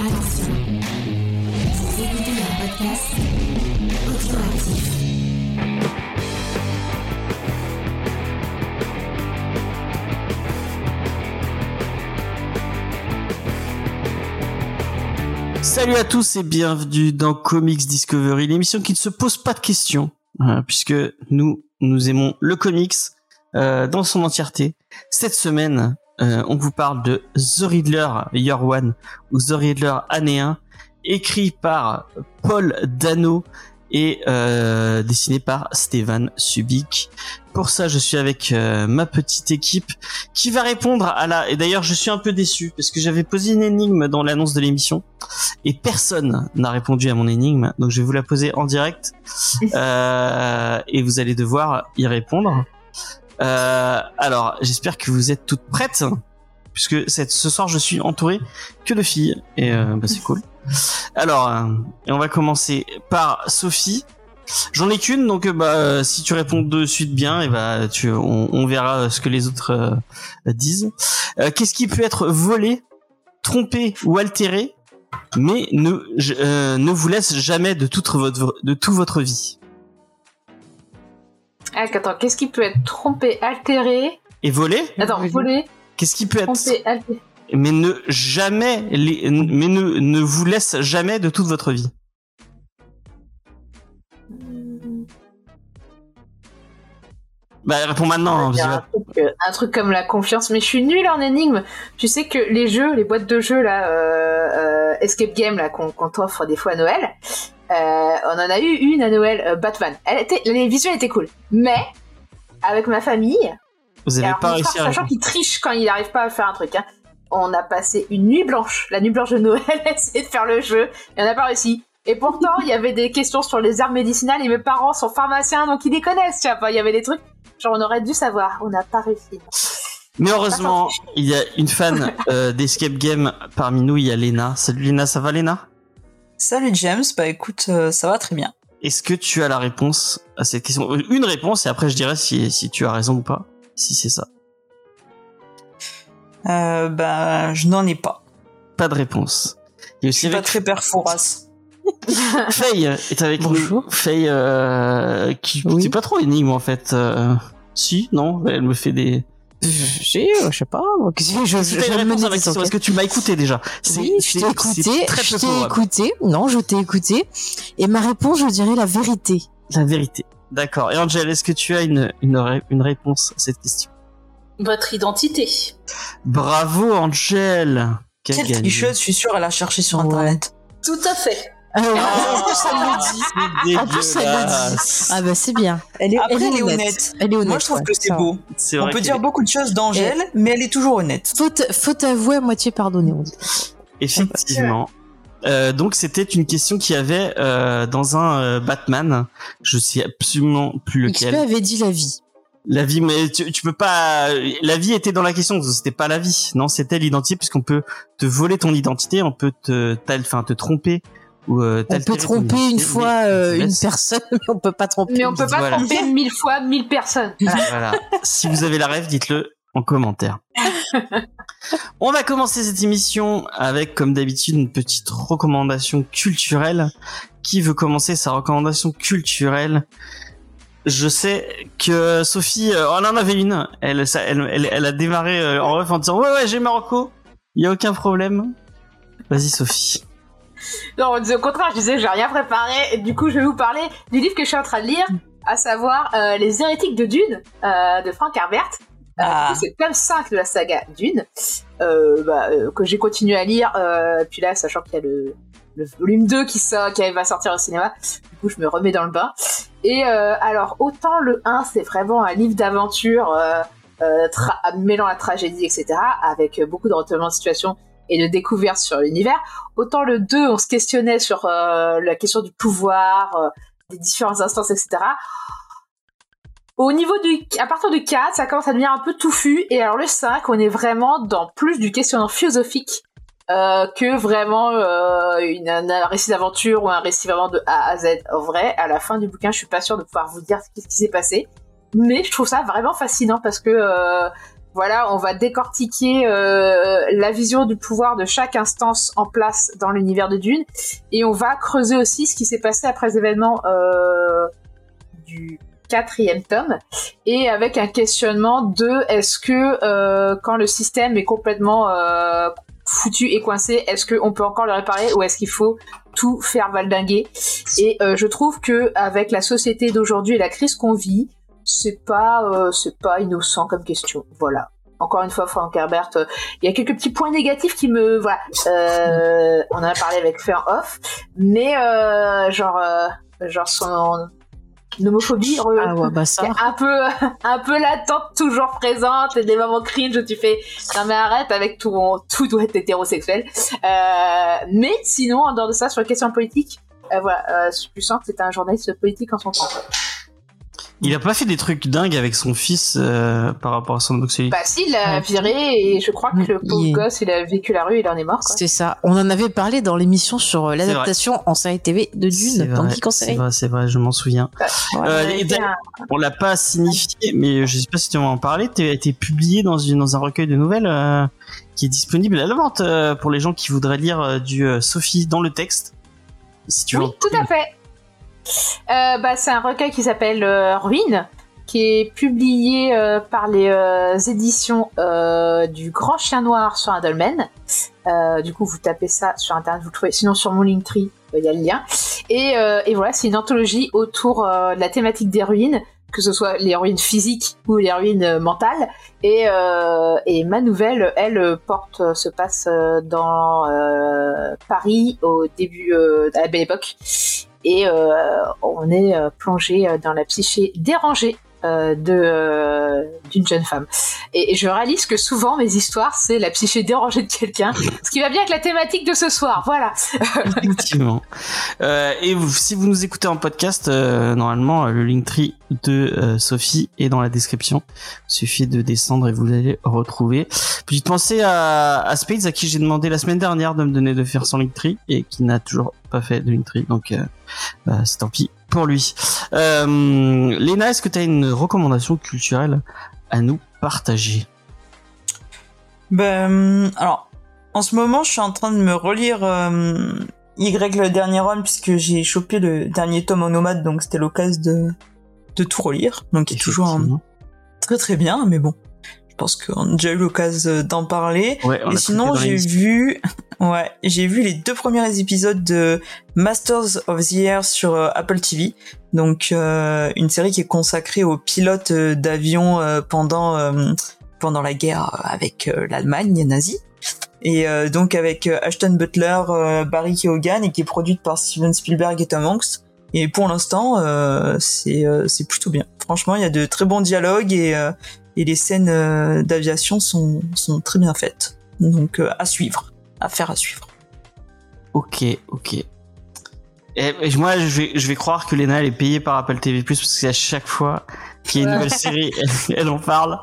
Attention. Salut à tous et bienvenue dans Comics Discovery, l'émission qui ne se pose pas de questions, euh, puisque nous, nous aimons le comics euh, dans son entièreté. Cette semaine, euh, on vous parle de The Riddler Year One ou The Riddler Année 1, écrit par Paul Dano et euh, dessiné par Stéphane Subic. Pour ça, je suis avec euh, ma petite équipe qui va répondre à la... Et d'ailleurs, je suis un peu déçu parce que j'avais posé une énigme dans l'annonce de l'émission et personne n'a répondu à mon énigme. Donc, je vais vous la poser en direct euh, et vous allez devoir y répondre. Euh, alors, j'espère que vous êtes toutes prêtes puisque ce soir, je suis entouré que de filles et euh, bah, c'est cool. Alors, euh, on va commencer par Sophie. J'en ai qu'une, donc bah si tu réponds de suite bien, et bah tu, on, verra ce que les autres disent. Qu'est-ce qui peut être volé, trompé ou altéré, mais ne ne vous laisse jamais de toute de toute votre vie? Ah, attends, qu'est-ce qui peut être trompé, altéré Et volé Attends, Oui. volé, Qu'est-ce qui peut être trompé, altéré. mais ne jamais les, mais ne ne vous laisse jamais de toute votre vie Bah réponds maintenant. hein, un truc, euh, un truc comme la confiance, mais je suis nulle en énigmes. Tu sais que les jeux, les boîtes de jeux là, euh, euh, Escape Game là qu'on qu'on t'offre des fois à Noël, on en a eu une à Noël, euh, Batman. Elle était, les visuels étaient cool, mais avec ma famille, Vous avez pas réussi à sachant qu'il triche quand il n'arrive pas à faire un truc, hein, on a passé une nuit blanche, la nuit blanche de Noël, à essayer de faire le jeu, et on n'a pas réussi. Et pourtant, il y avait des questions sur les armes médicinales, et mes parents sont pharmaciens, donc ils les connaissent, tu vois. Il y avait des trucs, genre on aurait dû savoir, on n'a pas réussi. Mais heureusement, il y a une fan euh, d'Escape Game parmi nous, il y a Lena. Salut Lena, ça va Lena? Salut James, bah écoute, euh, ça va très bien. Est-ce que tu as la réponse à cette question? Euh, Une réponse et après je dirai si, si tu as raison ou pas. Si c'est ça. Euh, bah, je n'en ai pas. Pas de réponse. Il y a Je aussi suis pas avec très perforas. Faye est avec Bonjour. nous. Faye euh, qui Oui. c'est pas trop énigme en fait. Euh, si, non, elle me fait des. J'ai, euh, je sais pas, je, je, je vais me question, enquêtes. Est-ce que tu m'as écouté déjà Oui, je t'ai écouté, très je t'ai écouté. Non, je t'ai écouté. Et ma réponse, je dirais la vérité. La vérité. D'accord. Et Angel, est-ce que tu as une, une, ré- une réponse à cette question? Votre identité. Bravo Angel Quel Quelle gagnant. tricheuse, je suis sûre, elle a cherché sur Ouais. internet. Tout à fait. Ah, ouais. Ah, en plus, elle le dit. En plus, elle le dit. Ah bah c'est bien. Elle est, Après, elle est elle est honnête. honnête. Elle est honnête. Moi, je trouve ouais, que c'est beau. C'est On peut dire est- beaucoup de choses d'Angèle, mais elle est toujours honnête. Faute, faute avouée à moitié pardonnée, on dit. Effectivement. Euh, donc c'était une question qu'il y avait euh, dans un euh, Batman. Je sais absolument plus XP lequel. avait dit la vie. La vie, mais tu, tu peux pas. La vie était dans la question. C'était pas la vie. Non, c'était l'identité puisqu'on peut te voler ton identité, on peut te, enfin, te tromper euh, On peut tromper une fois euh, une laisse- personne, mais on peut pas tromper. Mais on peut pas Voilà. tromper mille fois mille personnes. Voilà. Voilà. si vous avez la rêve, dites-le en commentaire. On va commencer cette émission avec, comme d'habitude, une petite recommandation culturelle. Qui veut commencer sa recommandation culturelle? Je sais que Sophie, euh, elle en avait une. Elle, ça, elle, elle, elle a démarré euh, en ref en disant ouais ouais j'ai Marocco. Il y a aucun problème. Vas-y Sophie. Non, on disait au contraire, je disais, j'ai rien préparé. Et du coup, je vais vous parler du livre que je suis en train de lire, à savoir euh, Les hérétiques de Dune, euh, de Frank Herbert. Euh, Ah. c'est le tome 5 de la saga Dune, bah, que j'ai continué à lire. Puis là, sachant qu'il y a le, le volume 2 qui, sort, qui va sortir au cinéma, du coup, je me remets dans le bain. Et euh, alors, autant le 1, c'est vraiment un livre d'aventure euh, euh, mêlant la tragédie, etc., avec beaucoup de retournements de situation et de découvertes sur l'univers. Autant le 2, on se questionnait sur euh, la question du pouvoir, euh, des différentes instances, etc. Au niveau du, à partir du 4, ça commence à devenir un peu touffu. Et alors le 5, on est vraiment dans plus du questionnement philosophique euh, que vraiment un récit d'aventure ou un récit vraiment de A à Z. En vrai, à la fin du bouquin, je suis pas sûre de pouvoir vous dire ce qui, s'est passé. Mais je trouve ça vraiment fascinant parce que voilà, on va décortiquer euh, la vision du pouvoir de chaque instance en place dans l'univers de Dune, et on va creuser aussi ce qui s'est passé après les événements euh, du quatrième tome, et avec un questionnement de est-ce que euh, quand le système est complètement euh, foutu et coincé, est-ce qu'on peut encore le réparer ou est-ce qu'il faut tout faire valdinguer? Et euh, je trouve que avec la société d'aujourd'hui et la crise qu'on vit, c'est pas euh, c'est pas innocent comme question. Voilà. Encore une fois, Frank Herbert, euh, il y a quelques petits points négatifs qui me voilà. Euh, on en a parlé avec Fair Off, mais genre genre son homophobie Ah ouais, bah ça. un peu un peu latente toujours présente et des moments cringe où tu fais non mais arrête avec tout tout doit être hétérosexuel mais sinon en dehors de ça sur les questions politiques euh, voilà euh, je sens que c'était un journaliste politique en son temps. Il a pas fait des trucs dingues avec son fils euh, par rapport à son homosexualité. bah si il l'a Ouais. viré et je crois que le pauvre Il gosse il a vécu la rue il en est mort. C'est ça. On en avait parlé dans l'émission sur euh, l'adaptation en série TV de Dune, dans Geek c'est vrai, c'est vrai, je m'en souviens. Ouais. Euh, un- On l'a pas signifié, mais je sais pas si tu vas en parler. Tu as été publié dans, une, dans un recueil de nouvelles euh, qui est disponible à la vente euh, pour les gens qui voudraient lire euh, du euh, Sophie dans le texte. Si tu veux. Oui, tout à fait. Euh, bah, c'est un recueil qui s'appelle euh, Ruine, qui est publié euh, par les euh, éditions euh, du Grand Chien Noir sur un dolmen. Du coup, vous tapez ça sur internet, vous trouvez. Sinon, sur mon Linktree, il y a le lien. Et, voilà, c'est une anthologie autour de la thématique des ruines, que ce soit les ruines physiques ou les ruines mentales. Et, ma nouvelle, elle, porte, se passe dans Paris au début, euh, à la belle époque. Et euh, on est euh, plongé euh, dans la psyché dérangée de euh, d'une jeune femme. Et, je réalise que souvent mes histoires c'est la psyché dérangée de quelqu'un, ce qui va bien avec la thématique de ce soir. Voilà. Effectivement. Euh, et vous- si vous nous écoutez en podcast, euh, normalement, euh, le Linktree de euh, Sophie est dans la description. Il suffit de descendre et vous allez retrouver. Petite pensée à, à Spades, à qui j'ai demandé la semaine dernière de me donner de faire son Linktree et qui n'a toujours pas fait de Linktree. Donc, euh, bah, c'est tant pis pour lui. Euh, Léna, est-ce que tu as une recommandation culturelle à nous partager? Ben, alors, en ce moment, je suis en train de me relire euh, Y le dernier homme, puisque j'ai chopé le dernier tome en nomade, donc c'était l'occasion de, de tout relire. Donc, il est toujours un- très très bien, mais bon, pense qu'on a déjà eu l'occasion d'en parler. Ouais, on Et sinon, j'ai vu, ouais, j'ai vu les deux premiers épisodes de Masters of the Air sur euh, Apple TV. Donc, euh, une série qui est consacrée aux pilotes euh, d'avion euh, pendant pendant la guerre avec l'Allemagne nazie. Et euh, donc avec Ashton Butler, euh, Barry Keoghan et qui est produite par Steven Spielberg et Tom Hanks. Et pour l'instant, euh, c'est plutôt bien. Franchement, il y a de très bons dialogues et et les scènes euh, d'aviation sont très bien faites. Donc euh, à suivre, à faire à suivre. Ok, ok. Et, moi, je vais, je vais croire que Lena, elle est payée par Apple TV+, parce qu'à chaque fois qu'il y a une nouvelle série, elle, elle en parle.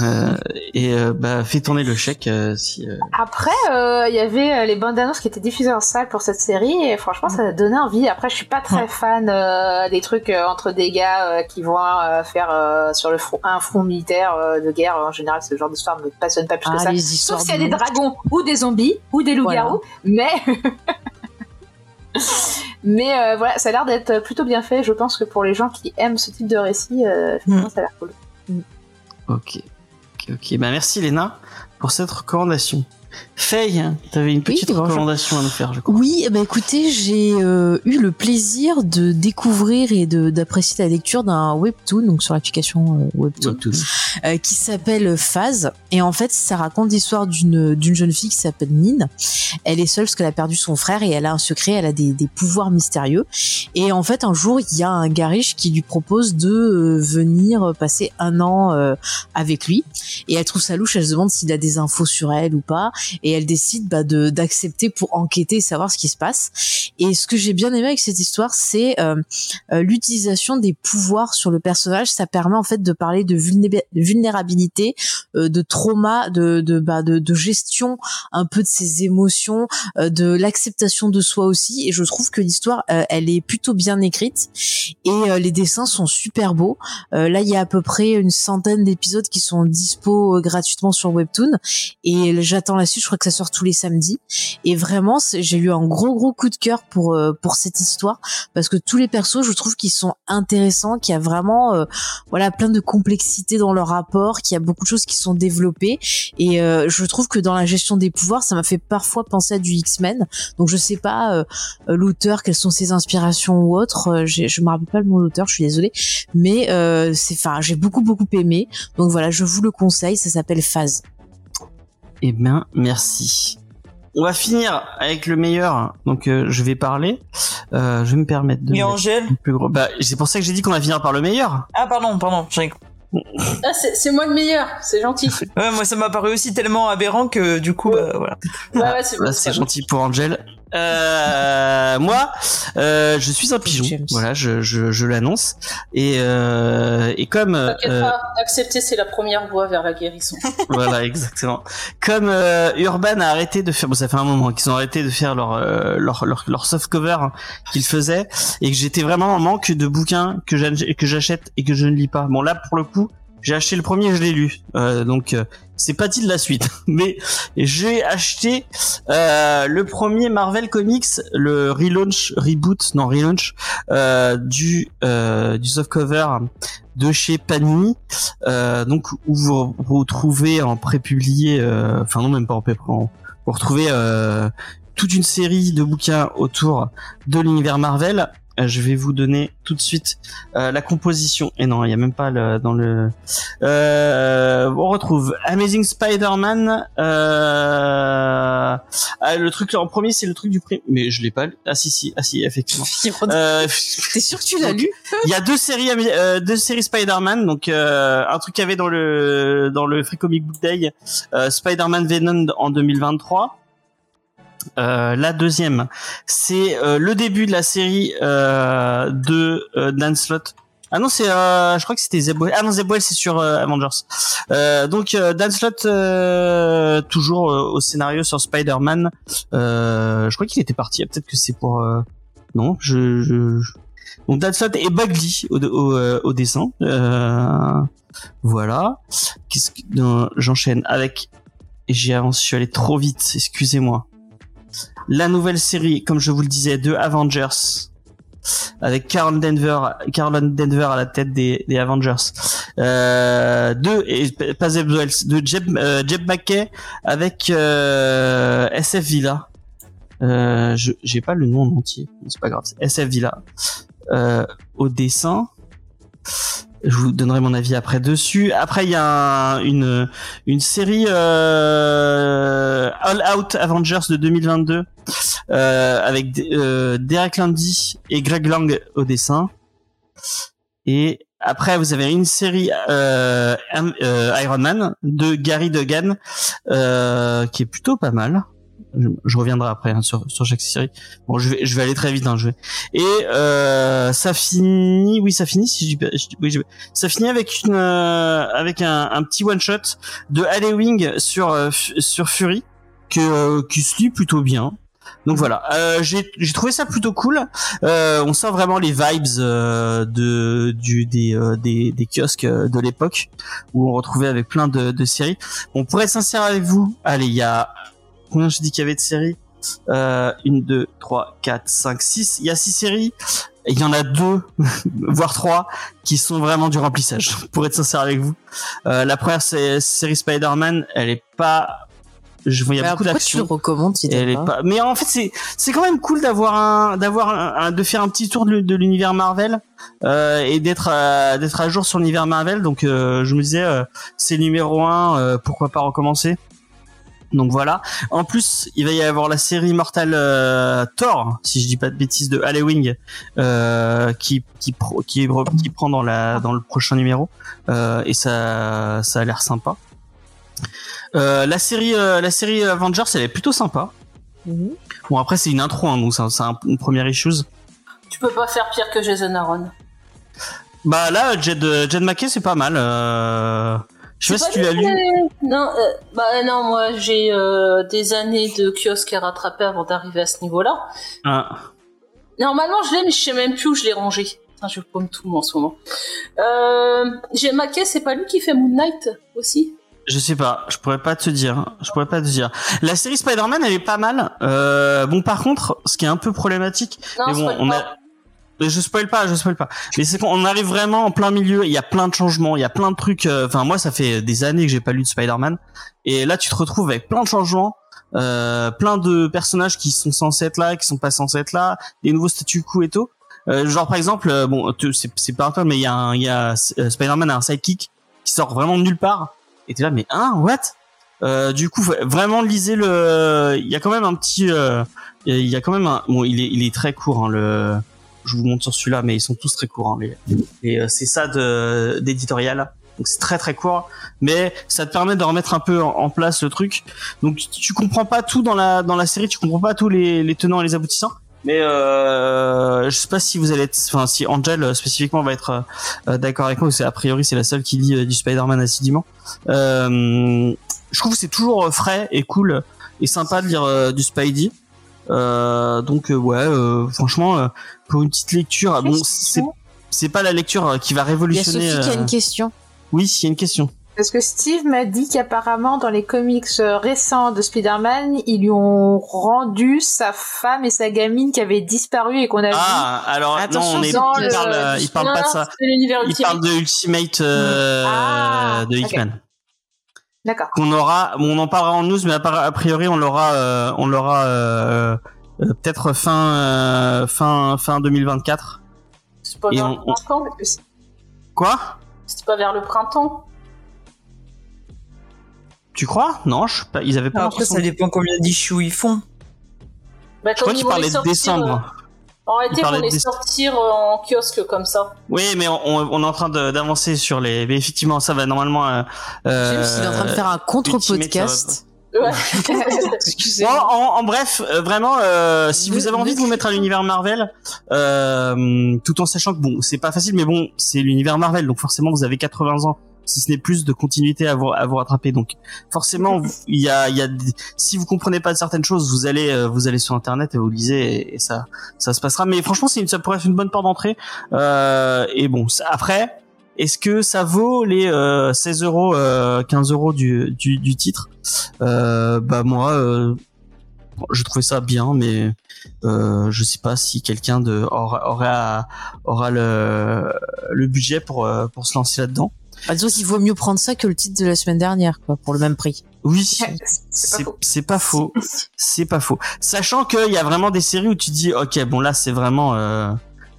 Euh, et euh, bah, fais tourner le chèque euh, si... euh, Après, euh, il y avait euh, les bandes annonces qui étaient diffusées en salle pour cette série et franchement, ça a donné envie. Après, je suis pas très Ouais. fan euh, des trucs euh, entre des gars euh, qui vont euh, faire euh, sur le front un front militaire euh, de guerre. En général, ce genre d'histoire ne me passionne pas plus que Ah, ça. Sauf s'il y a des de dragons ou des zombies ou des loups-garous, mais mais euh, voilà, ça a l'air d'être plutôt bien fait. Je pense que pour les gens qui aiment ce type de récit, euh, effectivement, ça a l'air cool. Ok, ok, ok. Bah, merci Lena pour cette recommandation. Faye, t'avais une petite recommandation à nous faire, je crois. Oui, eh ben écoutez, j'ai euh, eu le plaisir de découvrir et d'apprécier la lecture d'un webtoon, donc sur l'application euh, webtoon, Webtoon. euh, qui s'appelle Phase. Et en fait, ça raconte l'histoire d'une d'une jeune fille qui s'appelle Nine. Elle est seule parce qu'elle a perdu son frère et elle a un secret, elle a des, des pouvoirs mystérieux. Et en fait, un jour, il y a un gariche qui lui propose de euh, venir passer un an euh, avec lui. Et elle trouve ça louche, elle se demande s'il a des infos sur elle ou pas. Et elle décide bah, de d'accepter pour enquêter et savoir ce qui se passe. Et ce que j'ai bien aimé avec cette histoire, c'est euh, euh, l'utilisation des pouvoirs sur le personnage. Ça permet en fait de parler de, vulné- de vulnérabilité, euh, de trauma, de de, bah, de de gestion un peu de ses émotions, euh, de l'acceptation de soi aussi. Et je trouve que l'histoire, euh, elle est plutôt bien écrite et euh, les dessins sont super beaux. Là, il y a à peu près une centaine d'épisodes qui sont dispo gratuitement sur Webtoon et j'attends la Je crois que ça sort tous les samedis. Et vraiment, j'ai eu un gros gros coup de cœur pour euh, pour cette histoire parce que tous les persos, je trouve qu'ils sont intéressants, qu'il y a vraiment euh, voilà plein de complexité dans leur rapport, qu'il y a beaucoup de choses qui sont développées et euh, je trouve que dans la gestion des pouvoirs, ça m'a fait parfois penser à du X-Men. Donc je sais pas euh, euh, l'auteur, quelles sont ses inspirations ou autres. Euh, je me rappelle pas le nom de je suis désolée, mais c'est enfin j'ai beaucoup beaucoup aimé. Donc voilà, je vous le conseille, ça s'appelle Phase. Eh bien, merci. On va finir avec le meilleur. Donc, euh, je vais parler. Euh, je vais me permettre de. Et mettre Angèle le plus gros. Bah, c'est pour ça que j'ai dit qu'on va finir par le meilleur. Ah pardon, pardon. Ah, c'est moi le meilleur, c'est gentil. Ouais, moi ça m'a paru aussi tellement aberrant que du coup, bah, voilà. Ouais, ouais, c'est gentil pour Angel. Euh, moi, euh, je suis un pigeon. James. Voilà, je, je, je l'annonce. Et, euh, et comme euh, pas, accepter c'est la première voie vers la guérison. voilà, exactement. Comme euh, Urban a arrêté de faire, bon, ça fait un moment qu'ils ont arrêté de faire leur euh, leur leur, leur soft cover hein, qu'ils faisaient, et que j'étais vraiment en manque de bouquins que j'achète et que je ne lis pas. Bon là, pour le coup, j'ai acheté le premier, je l'ai lu, euh, donc euh, c'est pas dit de la suite, mais j'ai acheté euh, le premier Marvel Comics, le relaunch, reboot, non relaunch euh, du euh, du soft cover de chez Panini, euh, donc où vous retrouvez en prépublié, enfin non même pas en pré vous retrouvez toute une série de bouquins autour de l'univers Marvel. Euh, Je vais vous donner tout de suite euh, la composition. Et non, il y a même pas le, dans le. Euh, on retrouve Amazing Spider-Man. Euh... ah, le truc en premier, c'est le truc du prix. Mais je l'ai pas. lu. Ah si si, ah si, effectivement. Euh, T'es sûr que tu l'as lu il y a deux séries, euh, deux séries Spider-Man. Donc euh, un truc qu'il y avait dans le dans le Free Comic Book Day, Spider-Man Venom en 2023. Euh, la deuxième, c'est euh, le début de la série euh, de euh, Dan Slott. Ah non, c'est, euh, je crois que c'était Zeboel. Ah non, Zeboel, c'est sur Avengers. Donc Dan Slott toujours au scénario sur Spider-Man. Je crois qu'il était parti. Peut-être que c'est pour. Non, je, je, je- donc Dan Slott et Bagley au, au, au dessin. Voilà. Qu'est-ce que j'enchaîne avec. J'ai avancé, je suis allé trop vite. Excusez-moi. La nouvelle série, comme je vous le disais, de Avengers avec Carl Denver, Carl Denver à la tête des, Avengers. Euh, de et pas Zeb de Jeb, euh, Jeb McKay avec euh, SF Villa. Euh, j'ai pas le nom en entier, c'est pas grave. SF Villa euh, au dessin. Je vous donnerai mon avis après dessus. Après, il y a un- une une série euh, All Out Avengers de 2022 euh, avec euh, Derek Landy et Greg Lang au dessin. Et après, vous avez une série euh, euh, Iron Man de Gary Duggan qui est plutôt pas mal. Je, je reviendrai après hein, sur, sur chaque série. Bon, je vais, je vais aller très vite. Hein, je vais. Et euh, ça finit, oui, ça finit. Si je oui, je- ça finit avec une, euh, avec un, un petit one shot de Halloween sur euh, sur Fury que euh, qui se lit plutôt bien. Donc voilà, euh, j'ai trouvé ça plutôt cool. Euh, on sent vraiment les vibes euh, de du des euh, des, des kiosques de l'époque où on retrouvait avec plein de, de séries. Bon, pour être sincère avec vous, allez, il y a combien je dis qu'il y avait de séries euh, Une, deux, trois, quatre, cinq, six. Il y a six séries. Et Il y en a deux, voire trois, qui sont vraiment du remplissage. Pour être sincère avec vous, euh, la première c'est série Spider-Man, elle est pas. Je vois il y a beaucoup Pourquoi tu le d'action. recommandes si elle t'aimes est pas pas. Mais en fait, c'est c'est quand même cool d'avoir un d'avoir un, un- de faire un petit tour de, de l'univers Marvel euh, et d'être à- d'être à jour sur l'univers Marvel. Donc euh, je me disais, euh, c'est numéro un, euh, pourquoi pas recommencer. Donc voilà. En plus, il va y avoir la série Mortal euh, Thor, si je dis pas de bêtises, de Halloween, euh, qui qui pro- qui, qui prend dans la dans le prochain numéro. Euh, et ça ça a l'air sympa. Euh, la série, euh, la série Avengers, elle est plutôt sympa. Mhm. Bon après c'est une intro, hein, donc c'est un- une première issues. Tu peux pas faire pire que Jason Aaron. Bah là, Jed, Jed McKay, c'est pas mal. Euh... Je sais pas si tu l'as lu. Non, euh, bah non, moi j'ai euh, des années de kiosque à rattraper avant d'arriver à ce niveau-là. Ah. Normalement, je l'ai, mais je sais même plus où je l'ai rangé. Putain, je paume tout en ce moment. Euh, j'ai Maquet, c'est pas lui qui fait Moon Knight aussi? Je sais pas, je pourrais pas te dire. Je pourrais pas te dire. La série Spider-Man, elle est pas mal. Euh, bon, par contre, ce qui est un peu problématique, Non, mais bon, on a. Je spoil pas, je spoil pas. Mais c'est qu'on arrive vraiment en plein milieu. Il y a plein de changements, il y a plein de trucs. euh, Enfin, moi, ça fait des années que j'ai pas lu de Spider-Man, et là, tu te retrouves avec plein de changements, euh, plein de personnages qui sont censés être là, qui sont pas censés être là, des nouveaux statu quo et tout. Euh, genre par exemple, euh, bon, c'est pas toi, mais il y a, un- a euh, Spider-Man a un sidekick qui sort vraiment de nulle part. Et t'es là, mais hein, what? Du coup, vraiment lisez le. Il y a quand même un petit. il y a quand même un. Bon, il est, il est très court. Hein, le. Je vous montre sur celui-là, mais ils sont tous très courts. Hein, les... Et euh, c'est ça d'éditorial. Donc c'est très très court, mais ça te permet de remettre un peu en, place le truc. Donc tu, comprends pas tout dans la dans la série, tu comprends pas tous les, les tenants et les aboutissants. Mais euh, je sais pas si vous allez être, enfin si Angel euh, spécifiquement va être euh, d'accord avec moi, que a priori c'est la seule qui lit euh, du Spider-Man assidûment. Euh, je trouve que c'est toujours euh, frais et cool et sympa de lire euh, du Spidey. Euh, donc euh, ouais, euh, franchement, euh, pour une petite lecture, bon, c'est c'est pas la lecture qui va Il y a révolutionner. Sophie qui a une question. Oui, il y a une question. Parce que Steve m'a dit qu'apparemment, dans les comics récents de Spider-Man, ils lui ont rendu sa femme et sa gamine qui avaient disparu et qu'on a vu. Ah, alors Attention, non, on est, dans il le- parle, il parle pas de ça. Il parle de Ultimate euh, Ah, de. Hickman. D'accord. Qu'on aura, on en parlera en news, mais a priori on l'aura, euh, on l'aura euh, euh, peut-être fin, euh, fin, fin 2024. C'est pas Et vers on- le printemps Quoi? C'était pas vers le printemps Tu crois? Non, je. Ils avaient pas. Après, ça dépend combien d'issues ils font. bah, Je crois comme qu'il ils vont les parlait de décembre. Euh, En réalité, les de- sortir euh, en kiosque comme ça. Oui, mais on, on- on est en train de- d'avancer sur les. Mais effectivement, ça va normalement. Euh, James, il est en train de faire un contre-podcast. Ouais. Bon, en, en bref, euh, vraiment, euh, si vous avez envie de vous mettre à l'univers Marvel, euh, tout en sachant que bon, c'est pas facile, mais bon, c'est l'univers Marvel, donc forcément vous avez 80 ans, si ce n'est plus de continuité à vous, à vous rattraper. Donc forcément, il y a, y a, si vous comprenez pas certaines choses, vous allez, euh, vous allez sur internet et vous lisez et, ça, ça se passera. Mais franchement, une, ça pourrait être une bonne porte d'entrée. Euh, et bon, après. Est-ce que ça vaut les euh, 16 euros, euh, 15 euros du, du, du titre? Euh, Bah moi, euh, je trouvais ça bien, mais euh, je sais pas si quelqu'un aura aura, aura le, le budget pour euh, pour se lancer là-dedans. Bah, disons qu'il vaut mieux prendre ça que le titre de la semaine dernière, quoi, pour le même prix. Oui, C'est pas faux. c'est pas faux, c'est pas faux. Sachant qu'il y a vraiment des séries où tu dis, ok, bon là c'est vraiment, euh,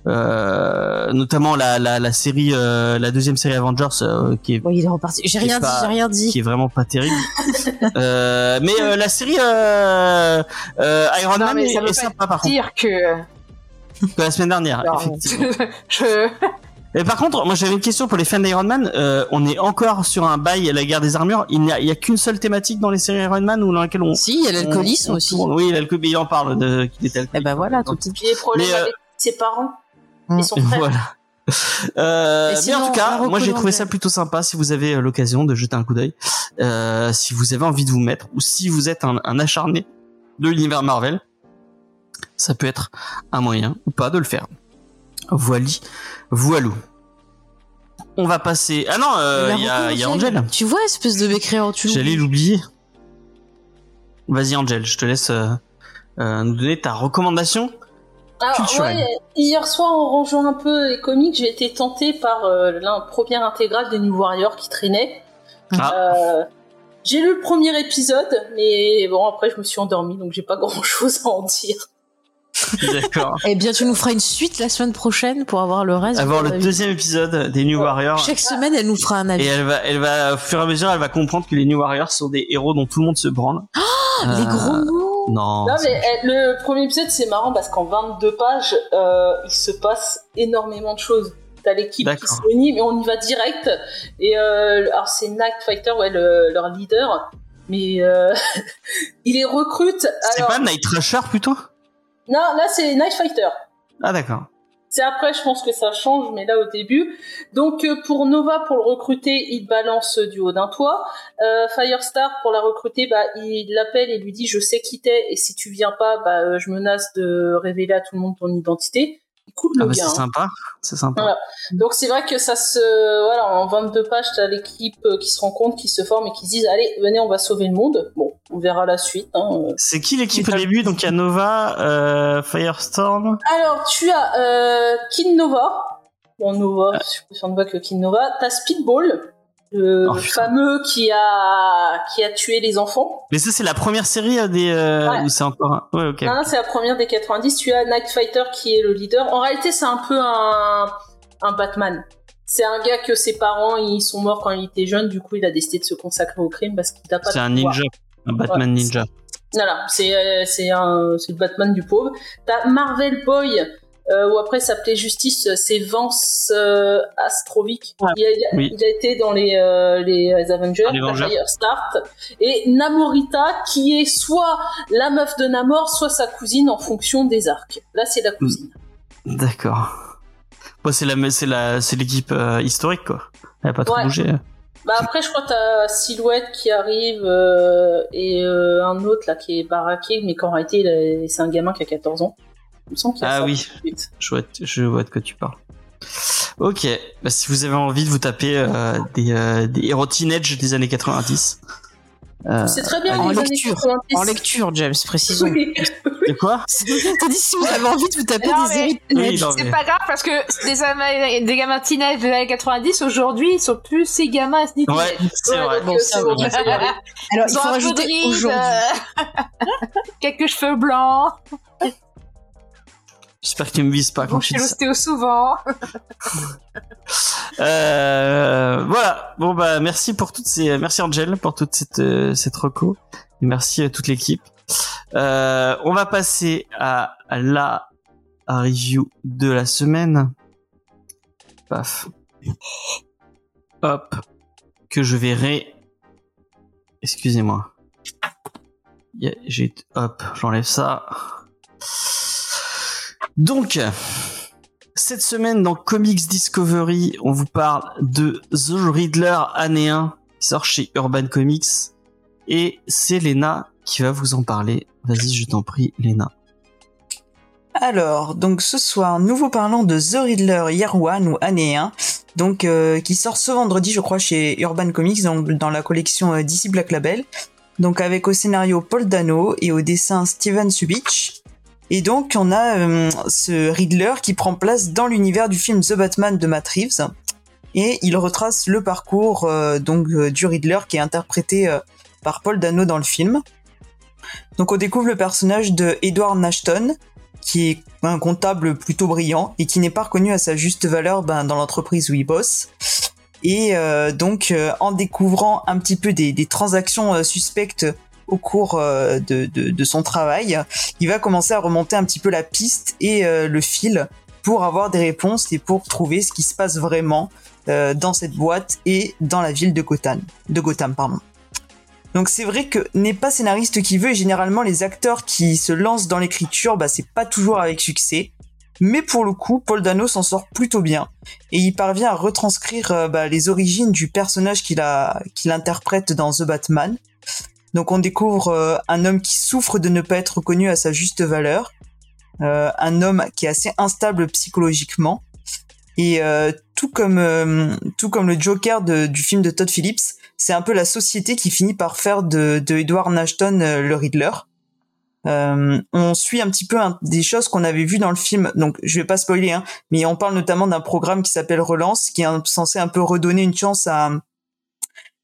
euh, notamment la, la la série, euh, la deuxième série Avengers euh, qui est Bon, il est reparti. J'ai rien dit, j'ai rien dit. qui est vraiment pas terrible. euh, mais euh, la série euh, euh, Iron Non, Man mais est, est pas sympa par contre Dire que. que la semaine dernière. Non, effectivement. je. Et par contre, moi j'avais une question pour les fans d'Iron Man. Euh, on est encore sur un bail la guerre des armures. Il n'y a, a qu'une seule thématique dans les séries Iron Man ou dans laquelle on. Si, il y a l'alcoolisme on- on aussi. Oui, l'alcool. Il en parle de qu'il était Eh ben voilà, tout est Puis les problèmes Mais, euh, avec ses parents Mm. et son frère. Voilà. Euh, Et mais en tout cas, moi j'ai trouvé ça plutôt sympa si vous avez euh, l'occasion de jeter un coup d'œil. Euh, si vous avez envie de vous mettre ou si vous êtes un, un acharné de l'univers Marvel, ça peut être un moyen ou pas de le faire. Voilà, voilou. On va passer. Ah non, euh, il y a, il y a. Angel. Tu vois, espèce de mécréant, tu J'allais l'oublier. Vas-y Angel, je te laisse euh, euh, nous donner ta recommandation. Alors, culturel. ouais, hier soir, en rangeant un peu les comics, j'ai été tentée par euh, la première intégrale des New Warriors qui traînait. Ah. Euh, j'ai lu le premier épisode, mais bon, après, je me suis endormie, donc j'ai pas grand chose à en dire. D'accord. Eh bien, tu nous feras une suite la semaine prochaine pour avoir le reste. Avoir de le deuxième épisode des New Warriors. Chaque semaine, elle nous fera un Et avis. elle va, elle va, au fur et à mesure, elle va comprendre que les New Warriors sont des héros dont tout le monde se branle. Les Euh, gros mots Non. Non, mais euh, le premier épisode, c'est marrant parce qu'en 22 pages, euh, il se passe énormément de choses. T'as l'équipe qui se réunit, mais on y va direct. Et euh, alors c'est Night Fighter, ouais, le- leur leader. Mais euh, il les recrute. C'est Alors, pas Night Rusher plutôt? Non, là c'est Night Fighter. Ah d'accord. C'est après, je pense que ça change, mais là au début. Donc euh, pour Nova, pour le recruter, il balance du haut d'un toit. Euh, Firestar, pour la recruter, bah il l'appelle et lui dit je sais qui t'es et si tu viens pas, bah euh, je menace de révéler à tout le monde ton identité. Coule Ah le bah gars. c'est hein. sympa. C'est sympa. Voilà. Donc c'est vrai que ça se voilà en 22 pages t'as l'équipe euh, qui se rencontre, qui se forme et qui se disent allez venez on va sauver le monde. Bon on verra la suite. Hein. C'est qui l'équipe au début? Donc il y a Nova, euh, Firestorm. Alors tu as euh, Kin Nova. Bon Nova, je suis plus de que Kin Nova. T'as Speedball, le Oh, putain. fameux qui a qui a tué les enfants. Mais ça c'est la première série euh, des euh, Ouais. c'est encore un... Ouais ok. Non, non, c'est la première des 90. Tu as Night Fighter qui est le leader. En réalité, c'est un peu un, un Batman. C'est un gars que ses parents ils sont morts quand il était jeune. Du coup, il a décidé de se consacrer au crime parce qu'il n'a pas. C'est un pouvoir. ninja, un Batman Ouais. ninja. Voilà, c'est euh, c'est un c'est le Batman du pauvre. T'as Marvel Boy. Euh, ou après s'appelait Justice, c'est Vance euh, Astrovic. Ouais. Il, a, Oui. il a été dans les, euh, les Avengers, Les t'as Avengers. Firestar. et Namorita qui est soit la meuf de Namor, soit sa cousine en fonction des arcs. Là c'est la cousine. D'accord. Bon, c'est la c'est la c'est l'équipe euh, historique quoi. Elle a pas trop Ouais. bougé. Bah après je crois que t'as Silhouette qui arrive euh, et euh, un autre là qui est baraqué mais qu'en réalité c'est un gamin qui a 14 ans. Il me semble qu'il y a Ah ça oui. de. Je vois, je vois de quoi tu parles. Ok, bah, si vous avez envie de vous taper euh, des, euh, des héros teenage des années 90. Euh, C'est très bien en les années lecture. 90. En lecture, James, précisons. Oui. de quoi? T'as dit si vous avez envie de vous taper Non, des mais- séries Oui, teenage. non, C'est mais- pas grave parce que des, ama- des gamins teenage des années 90 aujourd'hui ils sont plus ces gamins ni Ouais, teenage. c'est Ouais, vrai. donc, Bon, euh, ça c'est va. bon, c'est bon. Alors, Ils il faut ont un peu de rajouter rides, aujourd'hui. euh, quelques cheveux blancs, J'espère que tu me vises pas quand tu chez dis l'ostéo souvent. Euh, voilà. Bon bah merci pour toutes ces, merci Angel pour toute cette euh, cette reco. Et merci à toute l'équipe. Euh, on va passer à, à la à review de la semaine. Paf. Hop. Que je verrai. Excusez-moi. Y a- J'ai hop, j'enlève ça. Donc, cette semaine dans Comics Discovery, on vous parle de The Riddler année 1 qui sort chez Urban Comics et c'est Lena qui va vous en parler. Vas-y, je t'en prie, Lena. Alors, donc ce soir, nous vous parlons de The Riddler Year One ou Année 1, donc euh, qui sort ce vendredi, je crois, chez Urban Comics, dans la collection euh, DC Black Label. Donc avec au scénario Paul Dano et au dessin Steven Subich. Et donc on a euh, ce Riddler qui prend place dans l'univers du film The Batman de Matt Reeves. Et il retrace le parcours euh, euh, du Riddler qui est interprété par Paul Dano dans le film. Donc on découvre le personnage de Edward Nashton, qui est un comptable plutôt brillant et qui n'est pas reconnu à sa juste valeur ben, dans l'entreprise où il bosse. Et donc, en découvrant un petit peu des, transactions suspectes au cours euh, de, son travail, il va commencer à remonter un petit peu la piste et euh, le fil pour avoir des réponses et pour trouver ce qui se passe vraiment euh, dans cette boîte et dans la ville de Gotham. Donc c'est vrai que n'est pas scénariste qui veut et généralement les acteurs qui se lancent dans l'écriture, bah c'est pas toujours avec succès. Mais pour le coup, Paul Dano s'en sort plutôt bien et il parvient à retranscrire bah, les origines du personnage qu'il interprète dans The Batman. Donc on découvre euh, un homme qui souffre de ne pas être reconnu à sa juste valeur, euh, un homme qui est assez instable psychologiquement et euh, tout comme tout comme le Joker de- du film de Todd Phillips, c'est un peu la société qui finit par faire de, de Edward Nashton le Riddler. Euh, on suit un petit peu des choses qu'on avait vues dans le film, donc je vais pas spoiler, hein, mais on parle notamment d'un programme qui s'appelle Relance, qui est censé un peu redonner une chance à,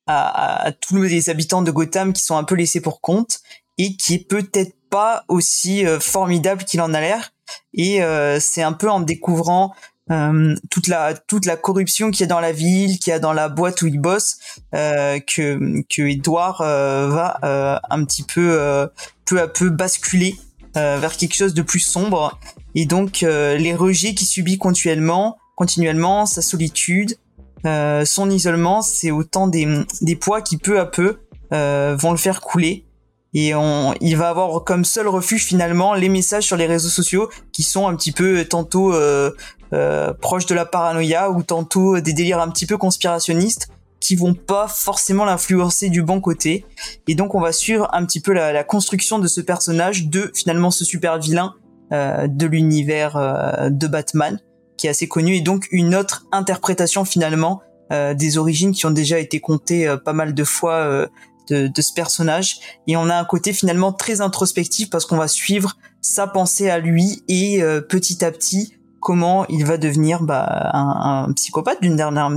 à, à tous les habitants de Gotham qui sont un peu laissés pour compte et qui est peut-être pas aussi euh, formidable qu'il en a l'air. Et euh, c'est un peu en découvrant euh, toute la toute la corruption qu'il y a dans la ville, qu'il y a dans la boîte où il bosse, euh, que que Edouard euh, va euh, un petit peu peu à peu basculer vers quelque chose de plus sombre. Et donc les rejets qu'il subit continuellement, continuellement, sa solitude, euh, son isolement, c'est autant des, des poids qui peu à peu euh, vont le faire couler. Et on, il va avoir comme seul refuge finalement les messages sur les réseaux sociaux qui sont un petit peu tantôt euh, euh, proches de la paranoïa ou tantôt des délires un petit peu conspirationnistes qui vont pas forcément l'influencer du bon côté. Et donc on va suivre un petit peu la, la construction de ce personnage, de finalement ce super vilain euh, de l'univers euh, de Batman, qui est assez connu, et donc une autre interprétation finalement euh, des origines qui ont déjà été contées pas mal de fois de, de, ce personnage. Et on a un côté finalement très introspectif parce qu'on va suivre sa pensée à lui et petit à petit comment il va devenir bah, un, un psychopathe d'une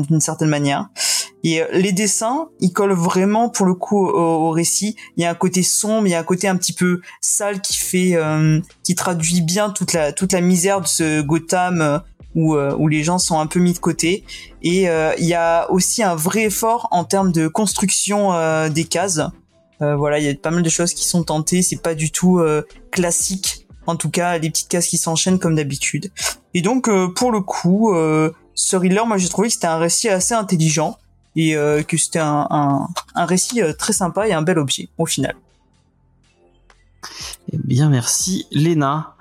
d'une certaine manière. Et euh, les dessins, ils collent vraiment pour le coup au, récit. Il y a un côté sombre, il y a un côté un petit peu sale qui fait, euh, qui traduit bien toute la toute la misère de ce Gotham euh, où où les gens sont un peu mis de côté. Et il y a aussi un vrai effort en termes de construction des cases. voilà, il y a pas mal de choses qui sont tentées. C'est pas du tout classique. En tout cas, les petites cases qui s'enchaînent comme d'habitude. Et donc, pour le coup, ce thriller, moi j'ai trouvé que c'était un récit assez intelligent et euh, que c'était un, un, un, récit euh, très sympa et un bel objet au final. Eh bien, merci Léna.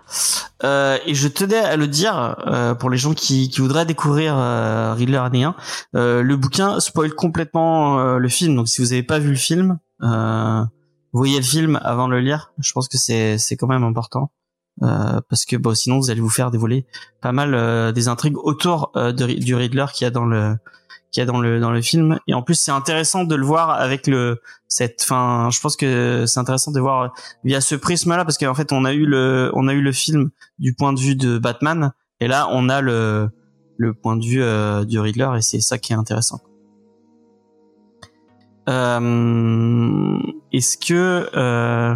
Euh, et je tenais à le dire euh, pour les gens qui, qui voudraient découvrir euh, Riddler année 1, euh, le bouquin spoil complètement le film. Donc si vous n'avez pas vu le film, voyez le film avant de le lire. Je pense que c'est c'est quand même important. parce que bon, sinon vous allez vous faire dévoiler pas mal des intrigues autour de, du Riddler qu'il y a dans le qu'il y a dans le dans le film. Et en plus c'est intéressant de le voir avec le cette fin je pense que c'est intéressant de voir via ce prisme là parce qu'en fait on a eu le on a eu le film du point de vue de Batman. Et là on a le le point de vue euh, du Riddler et c'est ça qui est intéressant. Euh, est-ce que euh,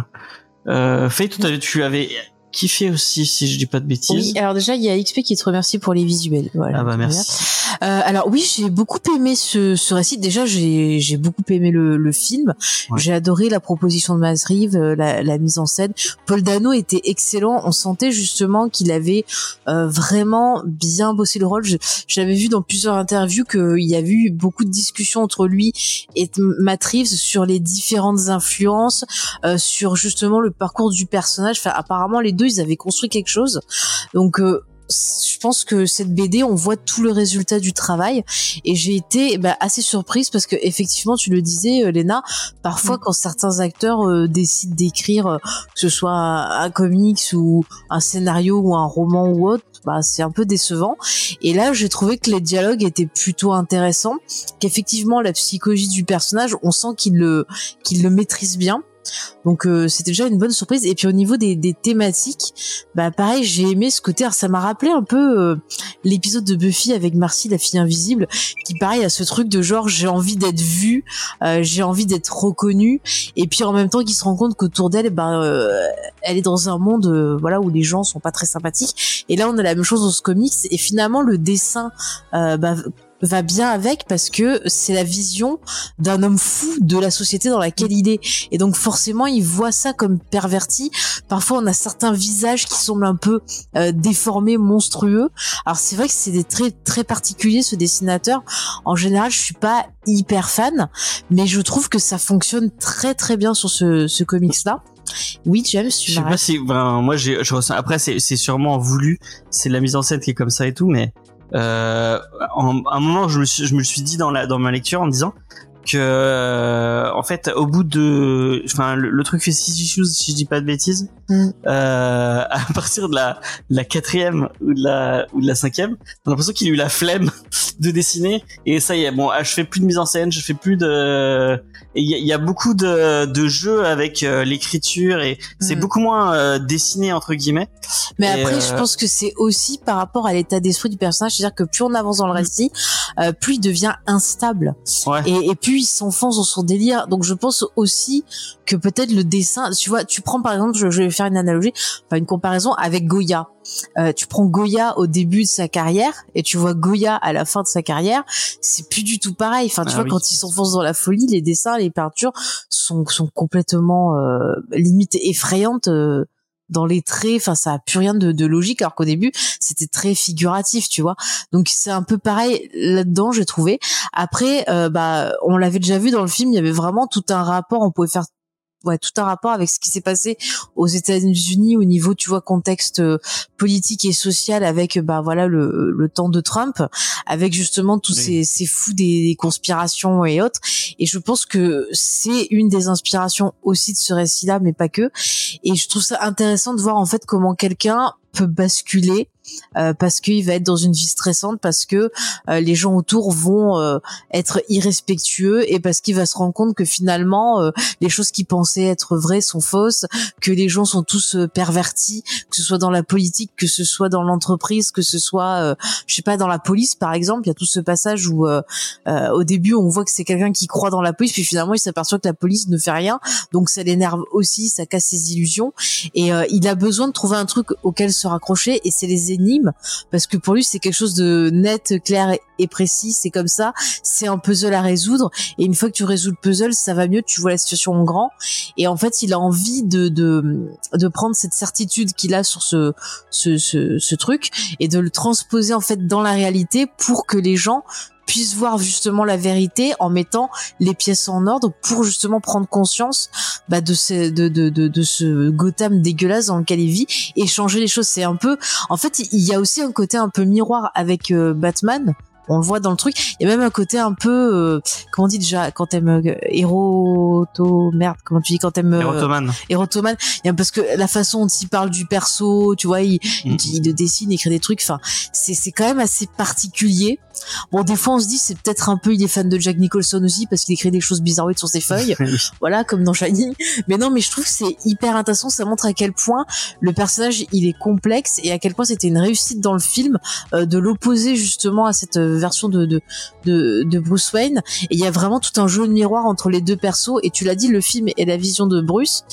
euh, Faye, tout à tu avais kiffé aussi, si je dis pas de bêtises. Oui, alors déjà, il y a XP qui te remercie pour les visuels. Voilà, ah bah merci. Euh, alors oui, j'ai beaucoup aimé ce, ce récit. Déjà, j'ai, j'ai beaucoup aimé le, le film. Ouais. J'ai adoré la proposition de Mazrive, euh, la, la, mise en scène. Paul Dano était excellent. On sentait justement qu'il avait euh, vraiment bien bossé le rôle. J'avais vu dans plusieurs interviews qu'il y avait eu beaucoup de discussions entre lui et Matt Reeves sur les différentes influences, euh, sur justement le parcours du personnage. Enfin, apparemment, les deux ils avaient construit quelque chose. Donc euh, je pense que cette BD, on voit tout le résultat du travail et j'ai été bah, assez surprise parce que effectivement, tu le disais, euh, Léna, parfois mm. quand certains acteurs euh, décident d'écrire, euh, que ce soit un, un, comics ou un scénario ou un roman ou autre, bah, c'est un peu décevant. Et là, j'ai trouvé que les dialogues étaient plutôt intéressants, qu'effectivement la psychologie du personnage, on sent qu'il le qu'il le maîtrise bien. Donc euh, c'était déjà une bonne surprise. Et puis au niveau des, thématiques, bah pareil, j'ai aimé ce côté. Alors, ça m'a rappelé un peu euh, l'épisode de Buffy avec Marcy, la fille invisible, qui pareil a ce truc de genre j'ai envie d'être vue, euh, j'ai envie d'être reconnue, et puis en même temps qu'il se rend compte qu'autour d'elle, bah, elle est dans un monde voilà où les gens sont pas très sympathiques. Et là on a la même chose dans ce comics. Et finalement le dessin bah, va bien avec parce que c'est la vision d'un homme fou de la société dans laquelle il est. Et donc forcément il voit ça comme perverti. Parfois on a certains visages qui semblent un peu euh, déformés monstrueux. Alors c'est vrai que c'est des traits très particuliers ce dessinateur. En général je suis pas hyper fan mais je trouve que ça fonctionne très très bien sur ce, ce comics là oui, James, tu Je sais pas si, ben, moi, je ressens, après, c'est, c'est sûrement voulu, c'est la mise en scène qui est comme ça et tout, mais euh, en, un moment, je me, suis, je me suis dit dans, la, dans ma lecture en disant que, euh, en fait, au bout de, enfin, le, le, truc fait issues, si je dis pas de bêtises. Euh, à partir de la, la quatrième ou de la ou de la cinquième, j'ai l'impression qu'il a eu la flemme de dessiner et ça y est. Bon, ah, je fais plus de mise en scène, je fais plus de. Il y, y, a beaucoup de, de jeux avec euh, l'écriture et c'est mm. beaucoup moins euh, dessiné entre guillemets. Mais et après, je euh, pense que c'est aussi par rapport à l'état d'esprit du personnage, c'est-à-dire que plus on avance dans le mm. récit, plus il devient instable ouais. et, et plus il s'enfonce dans son délire. Donc je pense aussi que peut-être le dessin, tu vois, tu prends par exemple, je, je vais faire une analogie, enfin une comparaison avec Goya. Euh, tu prends Goya au début de sa carrière et tu vois Goya à la fin de sa carrière, c'est plus du tout pareil. Enfin, tu ah vois, oui. quand il s'enfonce dans la folie, les dessins, les peintures sont, sont complètement euh, limite effrayantes. Euh, dans les traits. Enfin, ça a plus rien de, de logique, alors qu'au début, c'était très figuratif, tu vois. Donc c'est un peu pareil là-dedans, j'ai trouvé. Après, euh, bah, on l'avait déjà vu dans le film, il y avait vraiment tout un rapport. On pouvait faire ouais, tout un rapport avec ce qui s'est passé aux États-Unis au niveau, tu vois, contexte euh, politique et social avec, bah voilà, le, le temps de Trump, avec justement tous ces, ces fous des, des conspirations et autres. Et je pense que c'est une des inspirations aussi de ce récit-là, mais pas que. Et je trouve ça intéressant de voir en fait comment quelqu'un peut basculer euh, parce qu'il va être dans une vie stressante, parce que euh, les gens autour vont euh, être irrespectueux et parce qu'il va se rendre compte que finalement les choses qu'il pensait être vraies sont fausses, que les gens sont tous pervertis, que ce soit dans la politique, que ce soit dans l'entreprise, que ce soit, je sais pas, dans la police par exemple. Il y a tout ce passage où au début on voit que c'est quelqu'un qui croit dans la police, puis finalement il s'aperçoit que la police ne fait rien, donc ça l'énerve aussi, ça casse ses illusions et il a besoin de trouver un truc auquel se raccrocher et c'est les parce que pour lui c'est quelque chose de net, clair et précis. C'est comme ça. C'est un puzzle à résoudre et une fois que tu résous le puzzle, ça va mieux. Tu vois la situation en grand et en fait il a envie de de, de prendre cette certitude qu'il a sur ce ce ce truc et de le transposer en fait dans la réalité pour que les gens puisse voir justement la vérité en mettant les pièces en ordre pour justement prendre conscience bah, de, ce, de, de, de, de, ce Gotham dégueulasse dans lequel il vit et changer les choses. C'est un peu, en fait, il y a aussi un côté un peu miroir avec euh, Batman on le voit dans le truc. Il y a même un côté un peu, euh, comment on dit déjà, quand t'aimes euh, éroto, merde, comment tu dis quand t'aimes euh, érotomane. parce que la façon dont il parle du perso, tu vois, il, mm. il, dessine, il crée des trucs. Enfin, c'est c'est quand même assez particulier. Bon, des fois on se dit c'est peut-être un peu il est fan de Jack Nicholson aussi parce qu'il écrit des choses bizarroïdes sur ses feuilles, voilà, comme dans Shining. Mais non, mais je trouve que c'est hyper intéressant. Ça montre à quel point le personnage il est complexe et à quel point c'était une réussite dans le film euh, de l'opposer justement à cette version de, de, de, Bruce Wayne. Et il y a vraiment tout un jeu de miroir entre les deux persos. Et tu l'as dit, le film est la vision de Bruce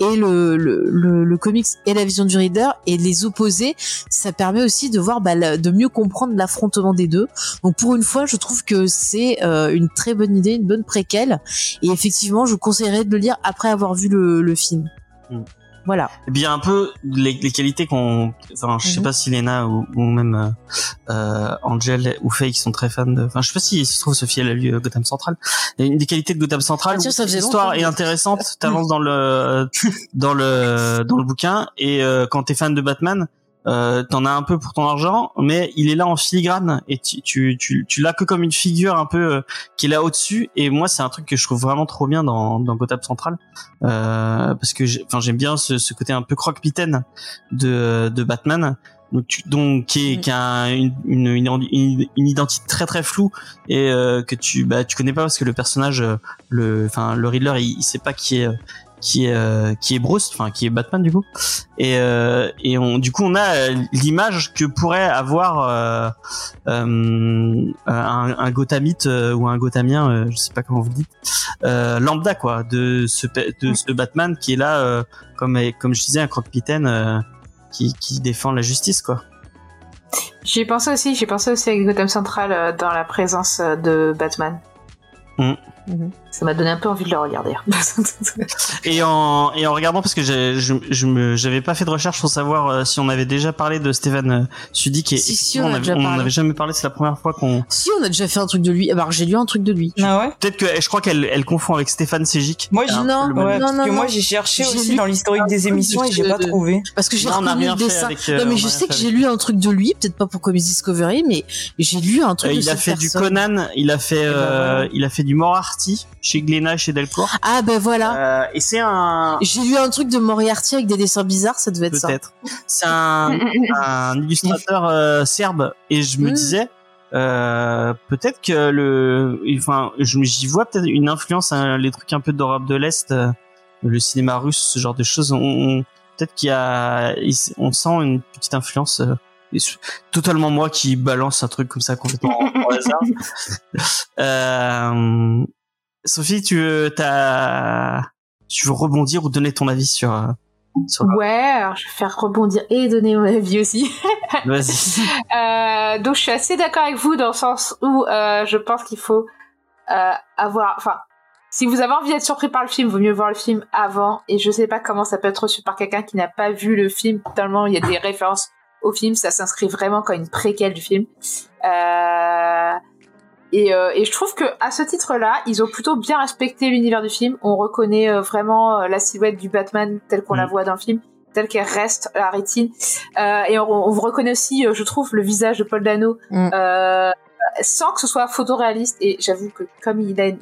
et le, le, le, comics est la vision du reader. Et les opposer, ça permet aussi de voir, bah, de mieux comprendre l'affrontement des deux. Donc pour une fois, je trouve que c'est euh, une très bonne idée, une bonne préquelle. Et effectivement, je vous conseillerais de le lire après avoir vu le, le film. Mm. Voilà. Et bien un peu les, les qualités qu'on, enfin je sais mhm. pas si Lena ou, ou même euh, euh, Angel ou Faye qui sont très fans de, enfin je sais pas si se trouve Sophie elle a lu euh, Gotham Central. Et une des qualités de Gotham Central, ah, l'histoire est intéressante, t'avances dans le dans le dans le bouquin et euh, quand t'es fan de Batman, euh, t'en as un peu pour ton argent, mais il est là en filigrane et tu tu tu, tu l'as que comme une figure un peu euh, qui est là au-dessus. Et moi, c'est un truc que je trouve vraiment trop bien dans dans Gotham Central euh, parce que enfin j'aime bien ce, ce côté un peu croque-mitaine de de Batman. Donc, tu, donc qui est mm. qui a une, une, une, une, identité très très floue et euh, que tu bah tu connais pas parce que le personnage le enfin le Riddler il, il sait pas qui est qui est euh, qui est Bruce, enfin qui est Batman du coup. Et euh, et on du coup on a euh, l'image que pourrait avoir un, un Gothamite ou un Gothamien, je sais pas comment vous dites, lambda quoi, de ce de ce Batman qui est là comme comme je disais un croque-mitaine qui qui défend la justice quoi. J'ai pensé aussi, j'ai pensé aussi avec Gotham Central dans la présence de Batman. Mm. Mhm. Ça m'a donné un peu envie de le regarder. et en et en regardant parce que je je pas fait de recherche pour savoir euh, si on avait déjà parlé de Stéphane euh, Sudik et si, si, on, on, avait, jamais parlé c'est la première fois qu'on si on a déjà fait un truc de lui. Alors j'ai lu un truc de lui. Ah ouais? Peut-être que je crois qu'elle elle confond avec Stéphane Sejic moi j'ai non, non, non, que moi j'ai cherché aussi dans l'historique des émissions et j'ai pas trouvé. Parce que j'ai reconnu le dessin. euh, non mais je sais que j'ai lu un truc de lui peut-être pas pour Comics Discovery mais j'ai lu un truc il a fait du Conan il a fait ben il a fait du Moriarty chez Glénat chez Delcourt. Ah ben voilà. Euh, et c'est un. J'ai lu un truc de Moriarty avec des dessins bizarres, ça devait être ça. Peut-être. C'est un, un illustrateur euh, serbe et je me mm. disais. Euh, peut-être que le, enfin, j'y vois peut-être une influence, hein, les trucs un peu d'Europe de l'Est, euh, le cinéma russe, ce genre de choses. On, peut-être qu'il y a, on sent une petite influence. Euh, totalement moi qui balance un truc comme ça complètement au hasard. euh, Sophie, tu veux, tu veux rebondir ou donner ton avis sur, euh, sur... Ouais, alors je vais faire rebondir et donner mon avis aussi. Vas-y. euh, donc je suis assez d'accord avec vous dans le sens où euh, je pense qu'il faut euh, avoir, enfin, si vous avez envie d'être surpris par le film, vaut mieux voir le film avant. Et je sais pas comment ça peut être reçu par quelqu'un qui n'a pas vu le film. Tellement il y a des références au film, ça s'inscrit vraiment comme une préquelle du film. Euh, et, euh, et, je trouve que à ce titre-là, ils ont plutôt bien respecté l'univers du film. On reconnaît euh, vraiment euh, la silhouette du Batman telle qu'on la Mm. voit dans le film, telle qu'elle reste à la rétine. Euh, et on, on reconnaît aussi, euh, je trouve, le visage de Paul Dano Mm. euh, sans que ce soit photoréaliste. Et j'avoue que comme il a une-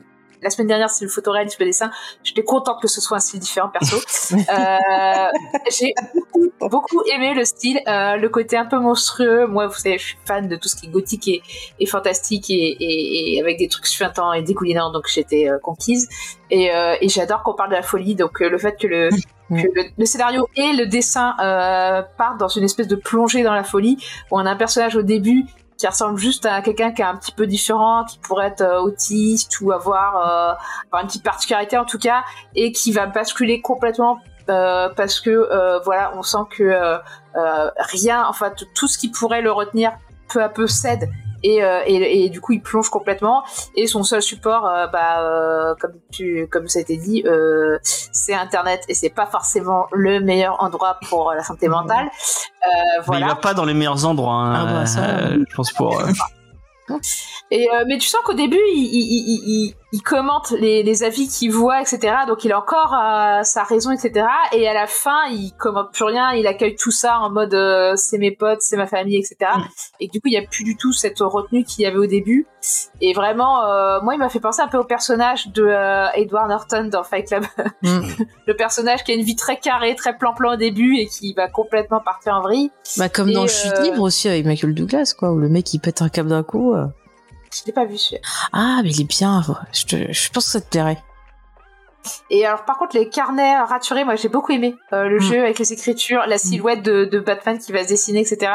la semaine dernière, c'est le photoréalisme le dessin. J'étais contente que ce soit un style différent perso. Euh, j'ai beaucoup, beaucoup aimé le style, euh, le côté un peu monstrueux. Moi, vous savez, je suis fan de tout ce qui est gothique et, et fantastique et, et, et avec des trucs suintants et découlinants, donc j'étais euh, conquise. Et, j'adore qu'on parle de la folie, donc le fait que le, que le, le scénario et le dessin euh, partent dans une espèce de plongée dans la folie, où on a un personnage au début qui ressemble juste à quelqu'un qui est un petit peu différent, qui pourrait être euh, autiste ou avoir, euh, une petite particularité en tout cas, et qui va basculer complètement euh, parce que voilà, on sent que rien, en fait, tout ce qui pourrait le retenir peu à peu cède. Et, euh, et, et du coup, il plonge complètement. Et son seul support, euh, bah, euh, comme tu, comme ça a été dit, euh, c'est Internet. Et c'est pas forcément le meilleur endroit pour la santé mentale. Euh, Mais il voilà. va pas dans les meilleurs endroits, hein, Ah bah, ça, euh, je pense pour. euh, Et euh, mais tu sens qu'au début, il, il, il, il, il commente les, les avis qu'il voit, etc. Donc il a encore euh, sa raison, etc. Et à la fin, il commente plus rien. Il accueille tout ça en mode euh, c'est mes potes, c'est ma famille, etc. Mm. Et du coup, il y a plus du tout cette retenue qu'il y avait au début. Et vraiment, euh, moi, il m'a fait penser un peu au personnage de Edward Norton dans Fight Club. Mm. le personnage qui a une vie très carrée, très plan-plan au début et qui va complètement partir en vrille. Bah, comme Et, dans Chute libre aussi avec Michael Douglas, quoi, où le mec il pète un câble d'un coup. Je l'ai pas vu celui Ah, mais il est bien. Je, te- je pense que ça te plairait. Et alors par contre les carnets raturés, moi j'ai beaucoup aimé Euh, le Mm. jeu avec les écritures, la silhouette de, de Batman qui va se dessiner, etc.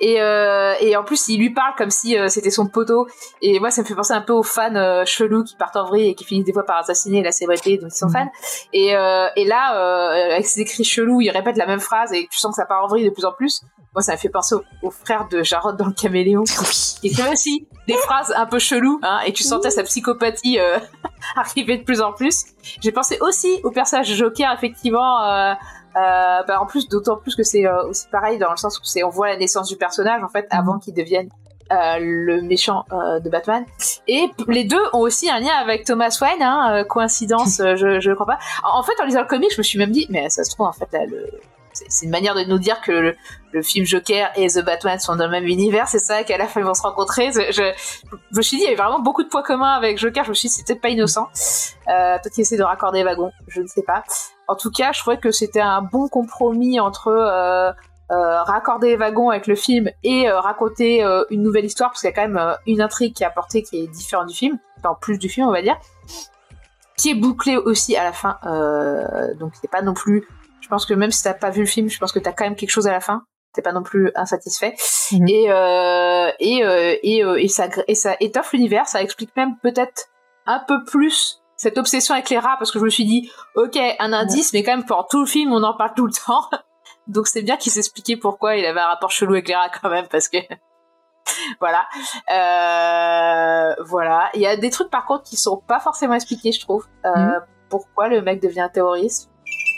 Et, euh, et en plus il lui parle comme si euh, c'était son poteau. Et moi ça me fait penser un peu aux fans chelous qui partent en vrille et qui finissent des fois par assassiner la célébrité dont ils sont Mm. fans. Et, et là avec ses écrits chelous, il répète la même phrase et tu sens que ça part en vrille de plus en plus. Moi ça me fait penser au, au frère de Jarod dans le caméléon qui écrivait aussi des phrases un peu cheloues, hein, et tu sentais sa psychopathie arriver de plus en plus. J'ai pensé aussi au personnage Joker, effectivement, euh, euh, bah, en plus, d'autant plus que c'est euh, aussi pareil dans le sens où c'est on voit la naissance du personnage en fait avant qu'il devienne euh, le méchant euh, de Batman. Et les deux ont aussi un lien avec Thomas Wayne, hein, euh, coïncidence, je je crois pas. En, en fait, en lisant le comic, je me suis même dit, mais ça se trouve en fait là, le c'est une manière de nous dire que le, film Joker et The Batman sont dans le même univers, c'est ça qu'à la fin ils vont se rencontrer. Je, me suis dit, il y avait vraiment beaucoup de points communs avec Joker. Je me suis dit, c'est peut-être pas innocent. Euh, peut-être qu'il essaie de raccorder les wagons. Je ne sais pas. En tout cas, je trouvais que c'était un bon compromis entre euh, euh, raccorder les wagons avec le film et euh, raconter une nouvelle histoire, parce qu'il y a quand même une intrigue qui est apportée qui est différente du film, en plus du film, on va dire, qui est bouclée aussi à la fin. Euh, donc c'est pas non plus. Je pense que même si t'as pas vu le film, je pense que t'as quand même quelque chose à la fin. T'es pas non plus insatisfait. Mhm. Et euh, et euh, et, euh, et ça et ça étoffe l'univers. Ça explique même peut-être un peu plus cette obsession avec les rats parce que je me suis dit ok un indice mais quand même pendant tout le film on en parle tout le temps donc c'est bien qu'il s'expliquait pourquoi il avait un rapport chelou avec les rats quand même parce que voilà voilà il y a des trucs par contre qui sont pas forcément expliqués je trouve Mhm. pourquoi le mec devient terroriste?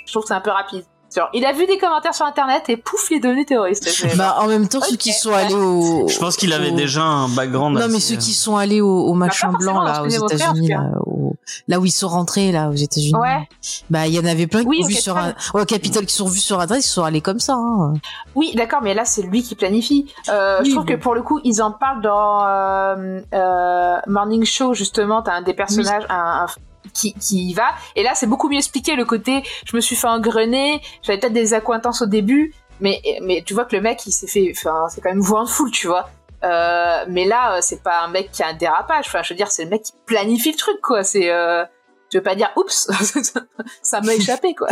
Je trouve que c'est un peu rapide Genre, il a vu des commentaires sur internet et pouf il est devenu terroriste Bah, en même temps, ceux qui sont allés au. Je pense qu'il avait au- déjà un background. Non, mais ceux qui sont allés au, au Bah, en blanc, là, aux États-Unis, là, au- là où ils sont rentrés, là, aux États-Unis. Ouais. Bah, il y en avait plein qui Oui, ont au vu sur un, ouais, au Capitole qui sont vus sur Internet, ils sont allés comme ça, hein. Oui, d'accord, mais là c'est lui qui planifie. Euh, Oui, je trouve bon. que pour le coup, ils en parlent dans euh, euh, Morning Show justement. T'as un des personnages, un, un- qui, qui y va. Et là, c'est beaucoup mieux expliqué le côté. Je me suis fait engrener. J'avais peut-être des accointances au début, mais mais tu vois que le mec, il s'est fait. Enfin, c'est quand même voix de foule, tu vois. Euh, mais là, euh, c'est pas un mec qui a un dérapage. Enfin, je veux dire, c'est le mec qui planifie le truc, quoi. C'est euh, je veux pas dire oups, ça m'a échappé, quoi.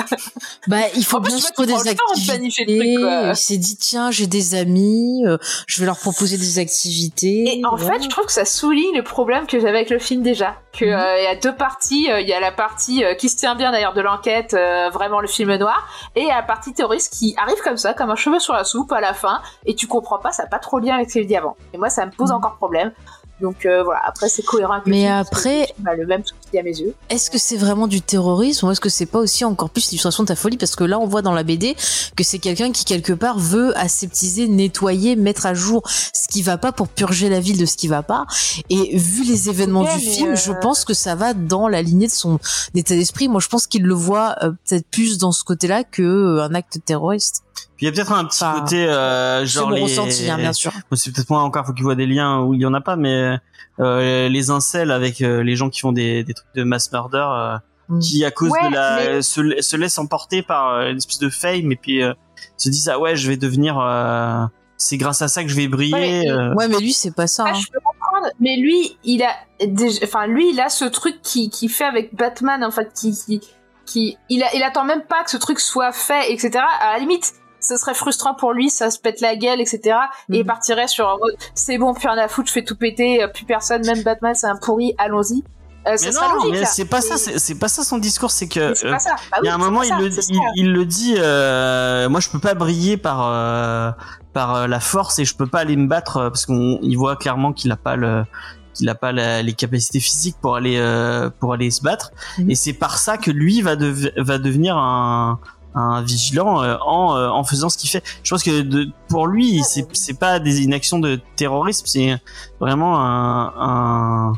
Bah, il faut En bien tu se tu trouver des le de le activités. Il s'est dit, tiens, j'ai des amis, euh, je vais leur proposer des activités. Et en voilà. fait, je trouve que ça souligne le problème que j'avais avec le film déjà. Que Mhm. euh, il y a deux parties. euh, Il y a la partie qui se tient bien d'ailleurs de l'enquête, vraiment le film noir, et il y a la partie terroriste qui arrive comme ça, comme un cheveu sur la soupe à la fin, et tu comprends pas, ça n'a pas trop de lien avec ce qu'il dit avant. Et moi, ça me pose Mhm. encore problème. Donc euh, voilà, après c'est cohérent avec le Mais film, parce que après- le film a le même. À mes yeux. Est-ce que c'est vraiment du terrorisme ou est-ce que c'est pas aussi encore plus l'illustration de ta folie? Parce que là, on voit dans la BD que c'est quelqu'un qui, quelque part, veut aseptiser, nettoyer, mettre à jour ce qui va pas pour purger la ville de ce qui va pas. Et vu les événements du film, euh, je pense que ça va dans la lignée de son état d'esprit. Moi, je pense qu'il le voit euh, peut-être plus dans ce côté-là que euh, un acte terroriste. Puis il y a peut-être un petit Enfin, côté euh, genre les. ressenti, hein, bien sûr. C'est peut-être moi encore, faut qu'il voit des liens où il y en a pas, mais euh, les incels avec euh, les gens qui font des, des trucs de mass murder, euh, Mm. qui à cause Ouais, de la mais- se, se laissent emporter par euh, une espèce de fame et puis euh, se disent ah ouais je vais devenir, euh, c'est grâce à ça que je vais briller. Ouais, euh. Ouais, mais lui, c'est pas ça. Ah, hein. je peux comprendre, mais lui, il a, déjà- enfin lui, il a ce truc qui, qui fait avec Batman, en fait, qui, qui, qui, il, a, il attend même pas que ce truc soit fait, etc. À la limite, ce serait frustrant pour lui, ça se pète la gueule, etc. Et il Mhm. partirait sur un mode, c'est bon, plus rien à foutre, je fais tout péter, euh, plus personne, même Batman, c'est un pourri, allons-y. Euh, Mais non, logique. mais c'est pas ça, c'est pas ça son discours, c'est que euh, pas ça. Bah il y a oui, un moment, il ça, le, il, il dit. Euh, moi, je peux pas briller par euh, par euh, la force et je peux pas aller me battre parce qu'on il voit clairement qu'il a pas le qu'il a pas la- les capacités physiques pour aller euh, pour aller se battre. Mhm. Et c'est par ça que lui va dev- va devenir un un vigilant euh, en euh, en faisant ce qu'il fait. Je pense que de, pour lui, c'est c'est pas des, une action de terrorisme, c'est vraiment un, un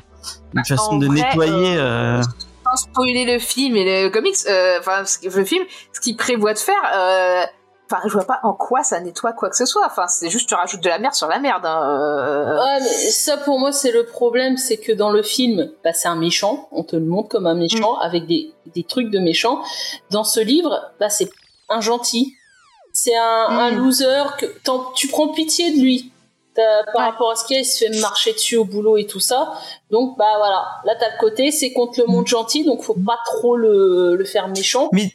une façon en de vrai, nettoyer. euh, sans spoiler le film et le comics, euh, enfin le film, ce qu'il prévoit de faire, euh, enfin je vois pas en quoi ça nettoie quoi que ce soit. Enfin c'est juste tu rajoutes de la merde sur la merde. Hein. euh. Ouais, mais ça pour moi c'est le problème, c'est que dans le film, bah, c'est un méchant, on te le montre comme un méchant avec des, des trucs de méchant. Dans ce livre, bah, c'est un gentil, c'est un, un Mm. loser que tu prends pitié de lui. T'as- Par Ouais. rapport à ce qu'il y a, il se fait marcher dessus au boulot et tout ça. Donc bah voilà, là t'as le côté, c'est contre le monde gentil, donc faut pas trop le, le faire méchant. Mais-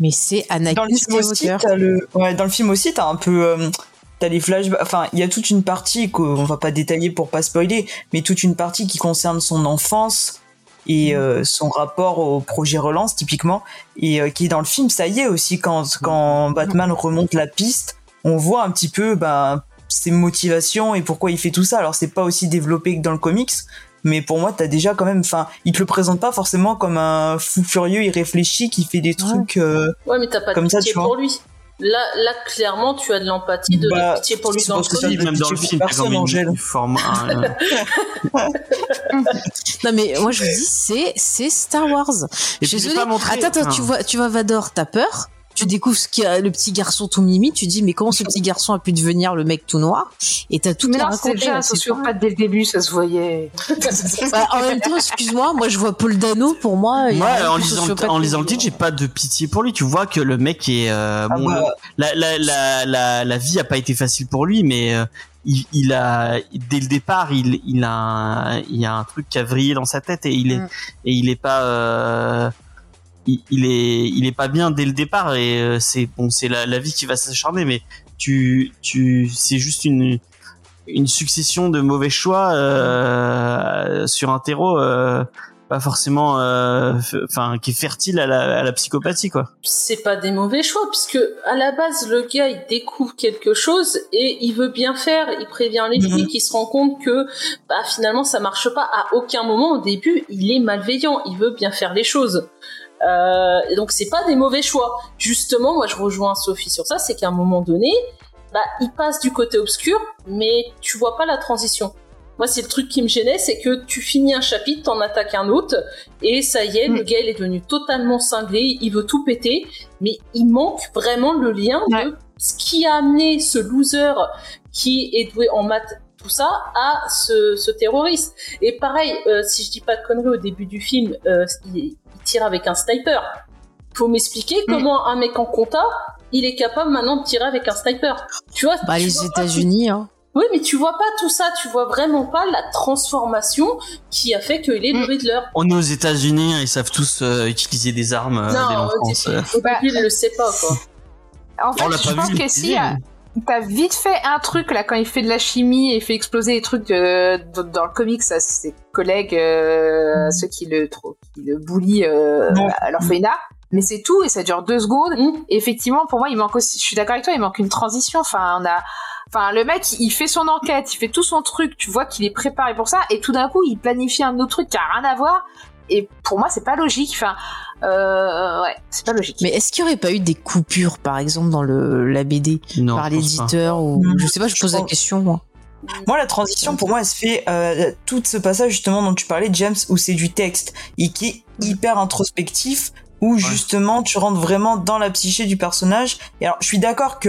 Mais c'est Dans Anakin le film aussi, t'as le, ouais, dans le film aussi, t'as un peu, euh, t'as les flashbacks. Enfin, il y a toute une partie qu'on va pas détailler pour pas spoiler, mais toute une partie qui concerne son enfance et euh, son rapport au projet relance typiquement, et euh, qui est dans le film. Ça y est aussi quand quand Batman remonte la piste, on voit un petit peu ben ses motivations et pourquoi il fait tout ça. Alors c'est pas aussi développé que dans le comics. Mais pour moi, t'as déjà quand même, enfin, il te le présente pas forcément comme un fou furieux, irréfléchi qui fait des trucs. euh, Ouais, mais t'as pas de Comme ça, pitié tu vois. pour lui. Là, là, clairement, tu as de l'empathie, de la Bah, pitié pour lui c'est dans le ça de même dans le film, personne, une- Angèle. une forme, Non mais moi je vous dis c'est c'est Star Wars. Et Je suis désolée. Attends attends tu vois tu vois Vador t'as peur? Tu découvres ce qu'il y a, le petit garçon tout mimi, tu dis mais comment ce petit garçon a pu devenir le mec tout noir? Et t'as tout Mais déjà là, un c'est sociopathe dès le début, ça se voyait. Bah, en même temps, excuse-moi, moi je vois Paul Dano pour moi. Moi, en lisant, en le titre, j'ai pas de pitié pour lui. Tu vois que le mec est euh, Ah bon. bah, La, la, la, la, la vie a pas été facile pour lui, mais euh, il, il a dès le départ, il, il a, un, il y a un truc qui a vrillé dans sa tête et il est Mm. et il est pas. euh, il, il est il est pas bien dès le départ et euh, c'est bon c'est la, la vie qui va s'acharner mais tu tu c'est juste une une succession de mauvais choix euh, sur un terreau euh, pas forcément euh, enfin qui est fertile à la, à la psychopathie quoi. C'est pas des mauvais choix puisque à la base le gars il découvre quelque chose et il veut bien faire. Il prévient les flics il se rend compte que bah finalement ça marche pas. À aucun moment au début il est malveillant. Il veut bien faire les choses et donc c'est pas des mauvais choix justement moi je rejoins Sophie sur ça c'est qu'à un moment donné bah il passe du côté obscur mais tu vois pas la transition moi, c'est le truc qui me gênait, c'est que tu finis un chapitre, t'en attaques un autre, et ça y est, le gars, il est devenu totalement cinglé, il veut tout péter, mais il manque vraiment le lien Ouais. de ce qui a amené ce loser qui est doué en maths, tout ça, à ce, ce terroriste. Et pareil, euh, si je dis pas de conneries au début du film, euh, il, il tire avec un sniper. Faut m'expliquer comment un mec en compta, il est capable maintenant de tirer avec un sniper. Tu vois Bah tu les vois pas tout- États-Unis, hein. oui, mais tu vois pas tout ça, tu vois vraiment pas la transformation qui a fait qu'il est le Mm. Riddler. on est aux États-Unis hein, ils savent tous euh, utiliser des armes euh, dès non, l'enfance au euh. début, au début, il le sait pas, quoi. En fait, On l'a je pas pense vu que si, mais- t'as vite fait un truc là quand il fait de la chimie et fait exploser les trucs euh, dans dans le comics à ses collègues, euh, ceux qui le, trop- qui le bully euh, à l'orphelinat. Mais c'est tout et ça dure deux secondes. Mm. Et effectivement, pour moi, il manque aussi. Je suis d'accord avec toi, il manque une transition. Enfin, on a. Enfin, le mec, il fait son enquête, il fait tout son truc. Tu vois qu'il est préparé pour ça, et tout d'un coup, il planifie un autre truc qui a rien à voir. et pour moi c'est pas logique. Enfin, euh, ouais, c'est pas logique. Mais est-ce qu'il y aurait pas eu des coupures, par exemple, dans le la BD Non, par l'éditeur ou Non. je sais pas, je Je pose la question moi. Moi, la transition, pour moi, elle se fait euh, tout ce passage justement dont tu parlais, James, où c'est du texte et qui est hyper introspectif, où justement tu rentres vraiment dans la psyché du personnage. Et alors, je suis d'accord que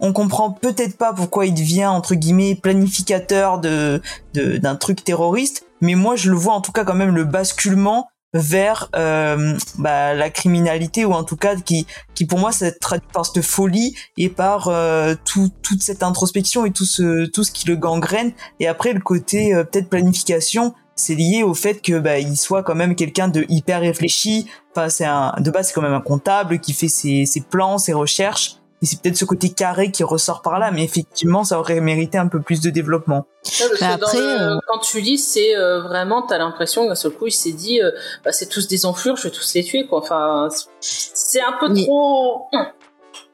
on comprend peut-être pas pourquoi il devient entre guillemets planificateur de de- d'un truc terroriste, mais moi, je le vois en tout cas quand même le basculement vers euh, bah, la criminalité ou en tout cas qui qui pour moi se traduit par cette folie et par euh, tout, toute cette introspection et tout ce tout ce qui le gangrène. Et après le côté euh, peut-être planification c'est lié au fait que bah, il soit quand même quelqu'un de hyper réfléchi. Enfin c'est un de base c'est quand même un comptable qui fait ses, ses plans ses recherches et c'est peut-être ce côté carré qui ressort par là mais effectivement ça aurait mérité un peu plus de développement Ouais, parce Mais que dans après, le- euh, quand tu lis, c'est euh, vraiment, t'as l'impression qu'un seul coup, il s'est dit, euh, bah, c'est tous des enflures, je vais tous les tuer, quoi. Enfin, c'est un peu Mais- trop.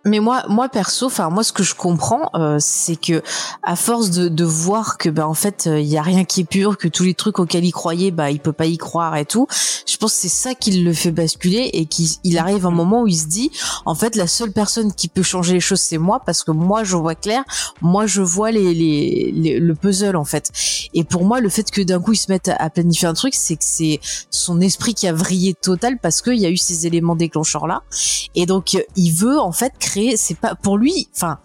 Mais moi, moi perso, enfin moi, ce que je comprends, euh, c'est que à force de, de voir que ben en fait il y a rien qui est pur, que tous les trucs auxquels il croyait, bah il peut pas y croire et tout. Je pense que c'est ça qui le fait basculer et qu'il il arrive un moment où il se dit, en fait la seule personne qui peut changer les choses c'est moi parce que moi je vois clair, moi je vois les, les, les- le puzzle en fait. Et pour moi le fait que d'un coup il se mette à, à planifier un truc, c'est que c'est son esprit qui a vrillé total parce qu'il y a eu ces éléments déclencheurs là. Et donc euh, il veut en fait créer, c'est pas pour lui, enfin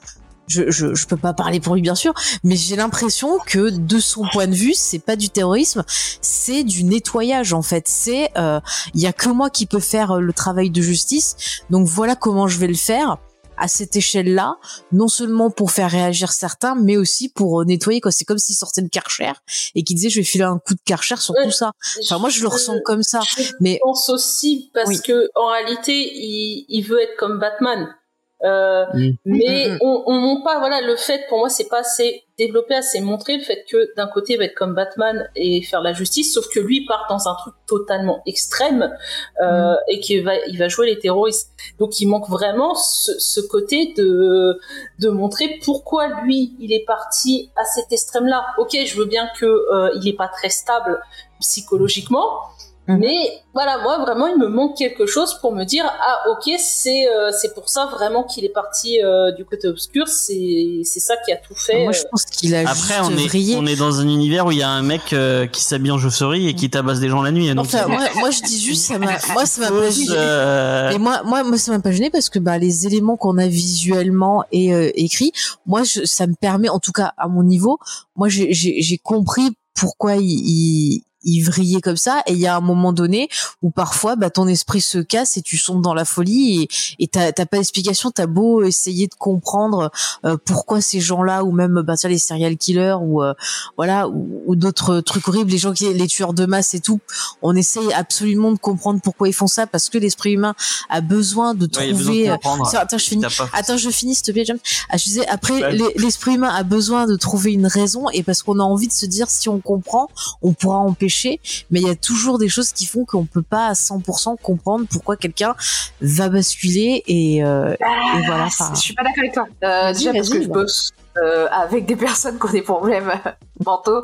je, je, je peux pas parler pour lui bien sûr, mais j'ai l'impression que de son point de vue, c'est pas du terrorisme, c'est du nettoyage en fait. C'est euh, il y a que moi qui peux faire euh, le travail de justice, donc voilà comment je vais le faire à cette échelle-là, non seulement pour faire réagir certains, mais aussi pour euh, nettoyer. Quoi. C'est comme s'il sortait de Karcher et qu'il disait je vais filer un coup de Karcher sur tout ça. Enfin moi je le ressens comme ça. Je Mais pense aussi parce Oui. que en réalité, il, il veut être comme Batman. Euh, Mm. mais Mm, mm, on, on montre pas voilà le fait pour moi c'est pas assez développé assez montré le fait que d'un côté il va être comme Batman et faire la justice sauf que lui part dans un truc totalement extrême euh, et qu'il va il va jouer les terroristes. Donc il manque vraiment ce, ce côté de de montrer pourquoi lui il est parti à cet extrême là ok je veux bien que euh, il est pas très stable psychologiquement Mhm. mais voilà, moi vraiment, il me manque quelque chose pour me dire ah ok, c'est euh, c'est pour ça vraiment qu'il est parti euh, du côté obscur. C'est c'est ça qui a tout fait. moi je euh. pense qu'il a Après, juste on est, vrillé. on est dans un univers où il y a un mec euh, qui s'habille en chauve-souris et qui tabasse des gens la nuit. Donc, Enfin, moi, moi je dis juste ça m'a moi ça m'a pas gêné. euh, Et moi, moi, moi, ça m'a pas gêné parce que bah les éléments qu'on a visuellement et euh, écrits, moi, je, ça me permet, en tout cas à mon niveau, moi, j'ai- j'ai j'ai compris pourquoi il, il, vrillait comme ça. Et il y a un moment donné où parfois, bah, ton esprit se casse et tu sombres dans la folie et t'as t'as pas d'explication. T'as beau essayer de comprendre euh, pourquoi ces gens-là ou même bah tiens, les serial killers ou euh, voilà ou, ou d'autres trucs horribles, les gens qui les tueurs de masse et tout. On essaye absolument de comprendre pourquoi ils font ça parce que l'esprit humain a besoin de ouais, a besoin de trouver. euh, attends, je finis. Attends, je finis, s'il te plaît. Ah, je disais, après, Ouais. l'esprit humain a besoin de trouver une raison et parce qu'on a envie de se dire, si on comprend, on pourra empêcher. Mais il y a toujours des choses qui font qu'on peut pas à 100% comprendre pourquoi quelqu'un va basculer et, euh, et voilà. enfin, Je suis pas d'accord avec toi. Euh, déjà parce que je bosse euh, avec des personnes qui ont des problèmes mentaux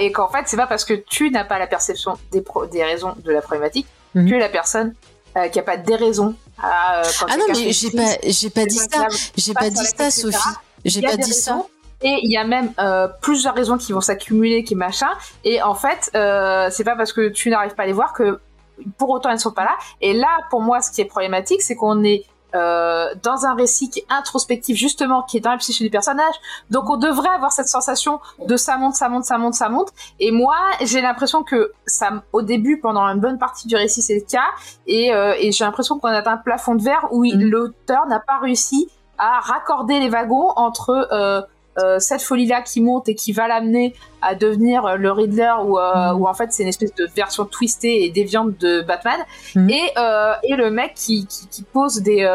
et qu'en fait c'est pas parce que tu n'as pas la perception des, pro- des raisons de la problématique Mhm. que la personne euh, qui a pas des raisons à euh, quand Ah non, mais j'ai pas, j'ai pas dit ça. J'ai pas pas dit ça. Sophie. J'ai pas dit ça. Et il y a même euh, plusieurs raisons qui vont s'accumuler, qui machin. Et en fait, euh, c'est pas parce que tu n'arrives pas à les voir que pour autant elles ne sont pas là. Et là, pour moi, ce qui est problématique, c'est qu'on est euh, dans un récit qui est introspectif, justement, qui est dans la psyché du personnage. Donc, on devrait avoir cette sensation de ça monte, ça monte, ça monte, ça monte. Et moi, j'ai l'impression que ça, au début, pendant une bonne partie du récit, c'est le cas. Et, euh, et j'ai l'impression qu'on atteint un plafond de verre où Mhm. l'auteur n'a pas réussi à raccorder les wagons entre euh, euh, cette folie-là qui monte et qui va l'amener à devenir euh, le Riddler ou euh, Mhm. ou en fait c'est une espèce de version twistée et déviante de Batman Mhm. et euh, et le mec qui qui, qui pose des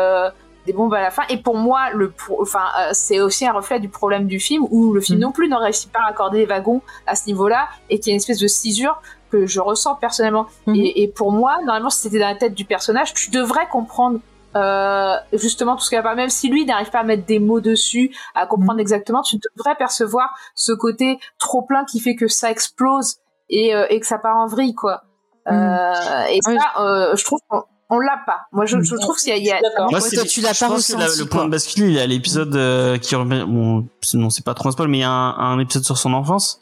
des bombes à la fin et pour moi le enfin c'est aussi un reflet du problème du film où le film Mhm. non plus ne réussit pas à raccorder les wagons à ce niveau-là et qu'il y a une espèce de cisure que je ressens personnellement et, et pour moi normalement si c'était dans la tête du personnage tu devrais comprendre euh, justement tout ce qu'il va pas même si lui n'arrive pas à mettre des mots dessus à comprendre exactement tu devrais percevoir ce côté trop plein qui fait que ça explose et, euh, et que ça part en vrille quoi Euh, et Oui. ça, euh, je trouve qu'on on l'a pas. Moi, je, je trouve qu'il y a, a-. Moi, Ouais, c'est- toi, tu l'as je pas pense que la- ressenti, le point de bascule, il y a l'épisode euh, qui remet, bon, non, c'est pas trop un spoil, mais il y a un, un épisode sur son enfance.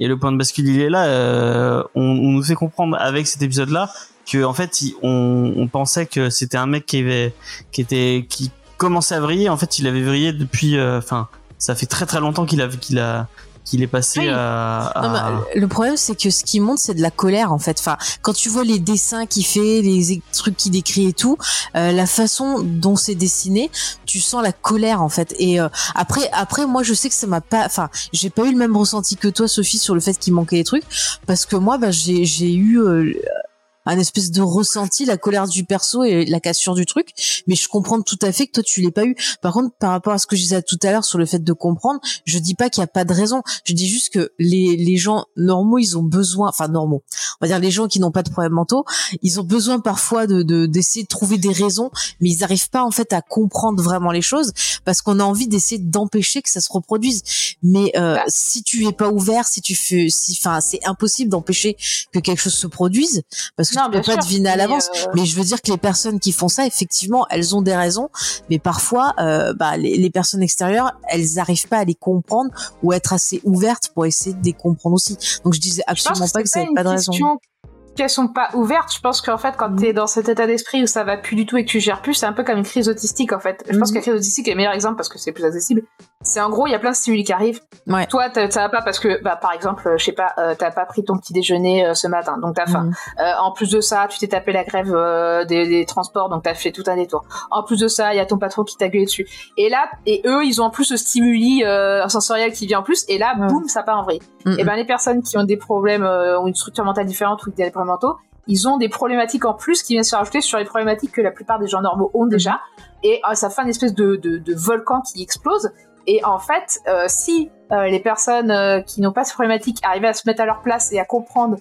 Et le point de bascule, il est là. euh, on, on nous fait comprendre avec cet épisode-là que, en fait, il- on, on pensait que c'était un mec qui avait, qui était, qui commençait à vriller. En fait, il avait vrillé depuis, euh, enfin, ça fait très très longtemps qu'il a, qu'il a, qu'il est passé Oui. à, à- Non, le problème, c'est que ce qui monte, c'est de la colère, en fait. Enfin, quand tu vois les dessins qu'il fait, les trucs qu'il décrit et tout, euh, la façon dont c'est dessiné, tu sens la colère, en fait. Et euh, après, après, moi, je sais que ça m'a pas. Enfin, j'ai pas eu le même ressenti que toi, Sophie, sur le fait qu'il manquait des trucs, parce que moi, bah, j'ai j'ai eu. Un espèce de ressenti, la colère du perso et la cassure du truc, mais je comprends tout à fait que toi tu l'aies pas eu. Par contre, par rapport à ce que je disais tout à l'heure sur le fait de comprendre, je dis pas qu'il y a pas de raison. Je dis juste que les, les gens normaux, ils ont besoin, enfin normaux, on va dire les gens qui n'ont pas de problèmes mentaux, ils ont besoin parfois de de- d'essayer de, trouver des raisons, mais ils n'arrivent pas en fait à comprendre vraiment les choses parce qu'on a envie d'essayer d'empêcher que ça se reproduise. Mais euh, Bah. si tu es pas ouvert, si tu fais, si, enfin, c'est impossible d'empêcher que quelque chose se produise parce que Non, tu peux pas deviner à l'avance. euh, Mais je veux dire que les personnes qui font ça, effectivement, elles ont des raisons, mais parfois, euh, bah, les, les personnes extérieures, elles arrivent pas à les comprendre ou à être assez ouvertes pour essayer de les comprendre aussi. Donc je disais Je absolument pas que ça n'avait pas de raison. Qu'elles sont pas ouvertes. Je pense qu'en fait, quand Mhm. t'es dans cet état d'esprit où ça va plus du tout et que tu gères plus, c'est un peu comme une crise autistique en fait. Je pense Mhm. que la crise autistique est le meilleur exemple parce que c'est plus accessible. C'est en gros, il y a plein de stimuli qui arrivent. Ouais. Toi, ça va pas parce que, bah, par exemple, je sais pas, euh, t'as pas pris ton petit déjeuner euh, ce matin, donc t'as faim. Mhm. Euh, en plus de ça, tu t'es tapé la grève euh, des, des transports, donc t'as fait tout un détour. En plus de ça, il y a ton patron qui t'a gueulé dessus. Et là, et eux, ils ont en plus ce stimuli sensoriel qui vient en plus, et là, boum, ça part en vrille. Mhm. Et ben les personnes qui ont des problèmes ou une structure mentale différente ou des problèmes ils ont des problématiques en plus qui viennent se rajouter sur les problématiques que la plupart des gens normaux ont déjà. Et euh, ça fait une espèce de, de, de volcan qui explose. Et en fait, euh, si euh, les personnes euh, qui n'ont pas ces problématiques arrivaient à se mettre à leur place et à comprendre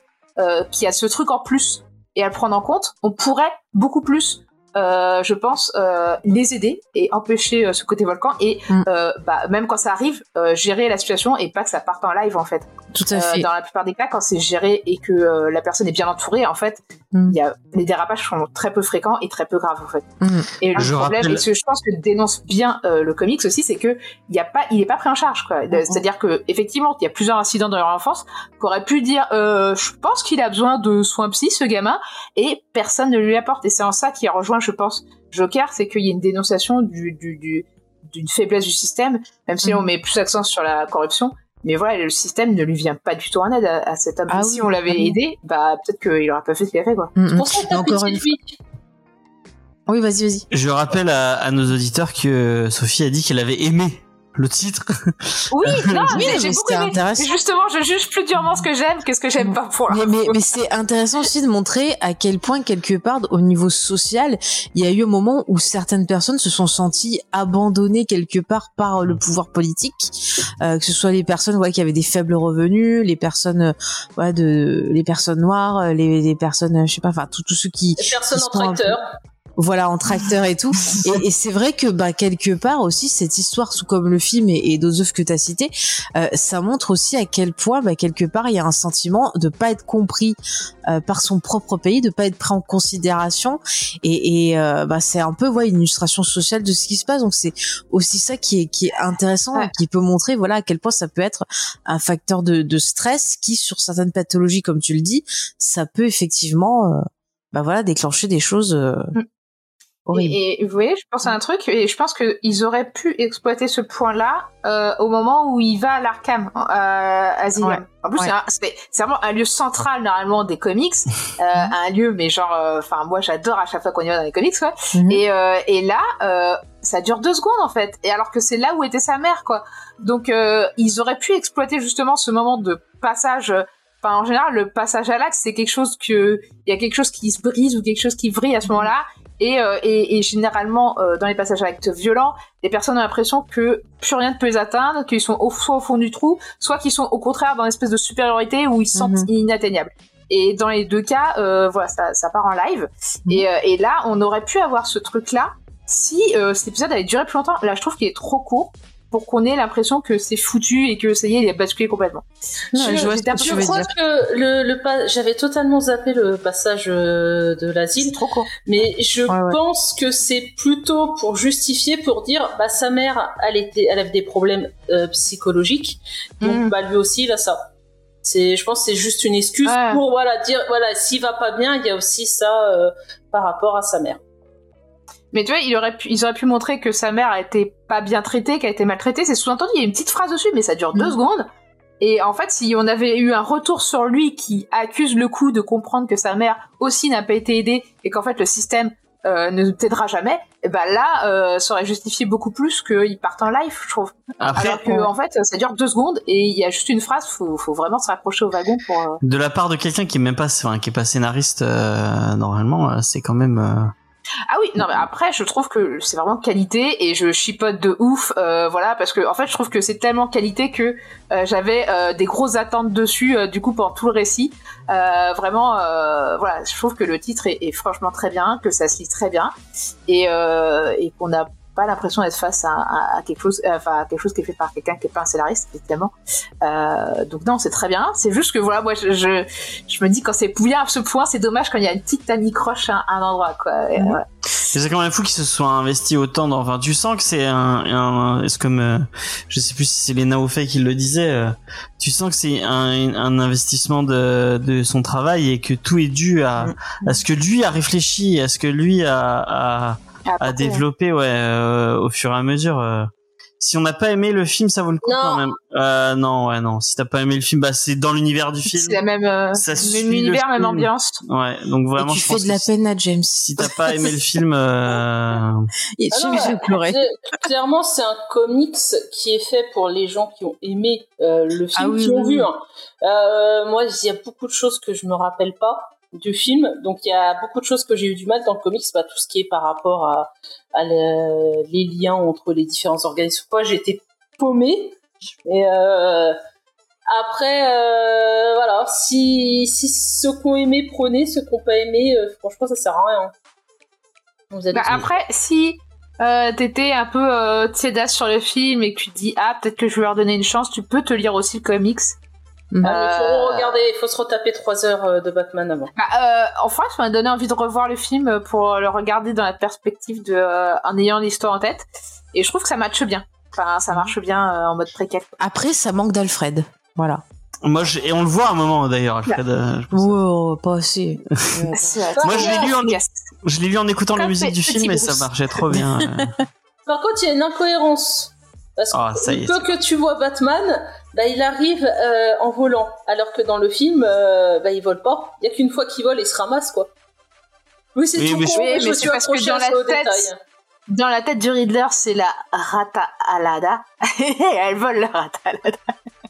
qu'il y a ce truc en plus et à le prendre en compte, on pourrait beaucoup plus, euh, je pense, euh, les aider et empêcher euh, ce côté volcan et Mm. euh, bah, même quand ça arrive, euh, gérer la situation et pas que ça parte en live en fait. Tout à Euh, fait. dans la plupart des cas, quand c'est géré et que euh, la personne est bien entourée, en fait, Mm. il y a, les dérapages sont très peu fréquents et très peu graves en fait. Mhm. Et le Je problème, rappelle- et ce que je pense que dénonce bien euh, le comics aussi, c'est que il y a pas, il est pas pris en charge quoi. Mhm. C'est-à-dire que effectivement, il y a plusieurs incidents dans leur enfance qu'aurait pu dire, euh, je pense qu'il a besoin de soins psy ce gamin, et personne ne lui apporte. Et c'est en ça qu'il rejoint, je pense, Joker, c'est qu'il y a une dénonciation du, du, du- d'une faiblesse du système, même si Mhm. on met plus l'accent sur la corruption. Mais voilà, le système ne lui vient pas du tout en aide à, à cet homme. Ah oui, si on l'avait aidé, bah peut-être qu'il aurait pas fait ce qu'il a fait quoi. Mhm. C'est pour ça que encore une. Oui, vas-y, vas-y. Je rappelle à, à nos auditeurs que Sophie a dit qu'elle avait aimé le titre. Oui, non, Oui, mais mais j'ai beaucoup c'était aimé. intéressant. Mais Justement, je juge plus durement ce que j'aime que ce que j'aime pas pour Mais, mais, mais c'est intéressant aussi de montrer à quel point, quelque part, au niveau social, il y a eu un moment où certaines personnes se sont senties abandonnées quelque part par le pouvoir politique, euh, que ce soit les personnes ouais, qui avaient des faibles revenus, les personnes, euh, ouais, de, les personnes noires, les, les personnes, euh, je sais pas, enfin, tous tous ceux qui, Les personnes en tracteur. Voilà en tracteur et tout. Et, et c'est vrai que bah quelque part aussi cette histoire sous comme le film et, et d'autres œuvres que tu as cité euh, ça montre aussi à quel point bah, quelque part il y a un sentiment de pas être compris euh, par son propre pays de pas être pris en considération. Et, et euh, bah c'est un peu ouais une illustration sociale de ce qui se passe. Donc c'est aussi ça qui est qui est intéressant Ouais. qui peut montrer voilà à quel point ça peut être un facteur de, de stress qui sur certaines pathologies comme tu le dis ça peut effectivement euh, bah voilà déclencher des choses euh, Mm. horribles Et, et vous voyez, je pense à un truc, et je pense qu'ils auraient pu exploiter ce point-là euh, au moment où il va à l'Arkham, euh, à Asylum. Ouais. En plus, Ouais. c'est vraiment un lieu central normalement des comics, euh, un lieu, mais genre, euh, enfin moi j'adore à chaque fois qu'on y va dans les comics, quoi. Mhm. Et, euh, et là, euh, ça dure deux secondes en fait. Et alors que c'est là où était sa mère, quoi. Donc euh, ils auraient pu exploiter justement ce moment de passage. Enfin, en général, le passage à l'acte, c'est quelque chose que il y a quelque chose qui se brise ou quelque chose qui vrille à ce moment-là. Et, euh, et, et généralement, euh, dans les passages à l'acte violents, les personnes ont l'impression que plus rien ne peut les atteindre, qu'ils sont au, soit au fond du trou, soit qu'ils sont au contraire dans une espèce de supériorité où ils se sentent Mhm. inatteignables. Et dans les deux cas, euh, voilà, ça, ça part en live. Et, euh, et là, on aurait pu avoir ce truc-là si cet épisode avait duré plus longtemps. Là, je trouve qu'il est trop court pour qu'on ait l'impression que c'est foutu et que ça y est, il a basculé complètement. Non, Je- je vois ce j'étais un que peu tu veux Je crois dire. que le, le pas, j'avais totalement zappé le passage euh, de l'asile, trop court. mais je Ouais, ouais. pense que c'est plutôt pour justifier, pour dire, bah sa mère, elle était, elle avait des problèmes euh, psychologiques, donc Mhm. bah lui aussi il a ça. C'est, je pense, que c'est juste une excuse Ouais. pour voilà dire, voilà, s'il va pas bien, il y a aussi ça euh, par rapport à sa mère. Mais tu vois, il aurait pu, ils auraient pu montrer que sa mère a été pas bien traitée, qu'elle a été maltraitée. C'est sous-entendu, il y a une petite phrase dessus, mais ça dure deux Mhm. secondes. Et en fait, si on avait eu un retour sur lui qui accuse le coup de comprendre que sa mère aussi n'a pas été aidée et qu'en fait le système euh, ne t'aidera jamais, et ben là, euh, ça aurait justifié beaucoup plus qu'il parte en live, je trouve. Après, Alors que en fait, ça dure deux secondes et il y a juste une phrase. Faut, faut vraiment se raccrocher au wagon pour. euh, de la part de quelqu'un qui est même pas, enfin, qui est pas scénariste euh, normalement, euh, c'est quand même. Ah oui, non mais après je trouve que c'est vraiment qualité et je chipote de ouf, euh, voilà parce que en fait je trouve que c'est tellement qualité que euh, j'avais euh, des grosses attentes dessus euh, du coup pendant tout le récit. Euh, vraiment, euh, voilà, je trouve que le titre est, est franchement très bien, que ça se lit très bien et, et qu'on n'a pas l'impression d'être face à, à- à quelque chose, euh, enfin à quelque chose qui est fait par quelqu'un qui est pas un scénariste évidemment. Euh, donc non, c'est très bien. C'est juste que voilà, moi je, je, je me dis quand c'est bien à ce point, c'est dommage quand il y a une petite anicroche à un endroit quoi. Et, voilà. C'est quand même fou qu'ils se soient investis autant dans. Enfin, tu sens que c'est un, un est-ce comme euh, je sais plus si c'est les Naofei qui le disaient. euh, tu sens que c'est un, un investissement de, de son travail et que tout est dû à, à ce que lui a réfléchi, à ce que lui a, a, Ah, a pourquoi développé, ouais, euh, au fur et à mesure. euh. Si on n'a pas aimé le film, ça vaut le coup Non. quand même. Euh, non, ouais, non. Si t'as pas aimé le film, bah c'est dans l'univers du film. C'est la même, euh, Ça même univers, même film. ambiance. Ouais, donc vraiment. et tu je fais pense de la peine à James. Si t'as pas aimé le film, euh, Et Ah non, ouais. pleurer. Cla- Clairement, c'est un comics qui est fait pour les gens qui ont aimé euh, le film, Ah oui, qui ont oui, vu. oui. hein. Euh, moi, il y a beaucoup de choses que je me rappelle pas du film, donc il y a beaucoup de choses que j'ai eu du mal dans le comics, pas tout ce qui est par rapport à, à le- les liens entre les différents organismes. Quoi, j'ai été paumée. Et euh, après, euh, voilà, si, si ceux qui ont aimé prenaient, ceux qui n'ont pas aimé, euh, franchement, ça sert à rien. Vous Bah, après, si euh, t'étais un peu euh, sur le film et que tu te dis ah peut-être que je vais leur donner une chance, tu peux te lire aussi le comics. Mhm. Ah, mais Euh, faut regarder, il faut se retaper 3 heures euh, de Batman avant. Bah, euh, enfin, ça m'a donné envie de revoir le film pour le regarder dans la perspective de euh, en ayant l'histoire en tête. Et je trouve que ça matche bien. Enfin, ça marche bien euh, en mode préquel. Après, ça manque d'Alfred. Voilà. moi, je- et on le voit à un moment d'ailleurs, Alfred. euh, je pense. Oh, pas assez. Moi, je l'ai lu en- Yes. Je l'ai lu en écoutant la Comme musique du film et ça marchait trop bien. euh. Par contre, il y a une incohérence. Parce que ça y est, peu que tu vois Batman, bah, il arrive euh, en volant. Alors que dans le film, euh, bah, il vole pas. Il y a qu'une fois qu'il vole, il se ramasse, quoi. Oui, c'est Oui, tout mais con, je- Oui, mais suis parce que dans la tête- détail. Dans la tête du Riddler, c'est la rata alada. Elle vole la rata alada.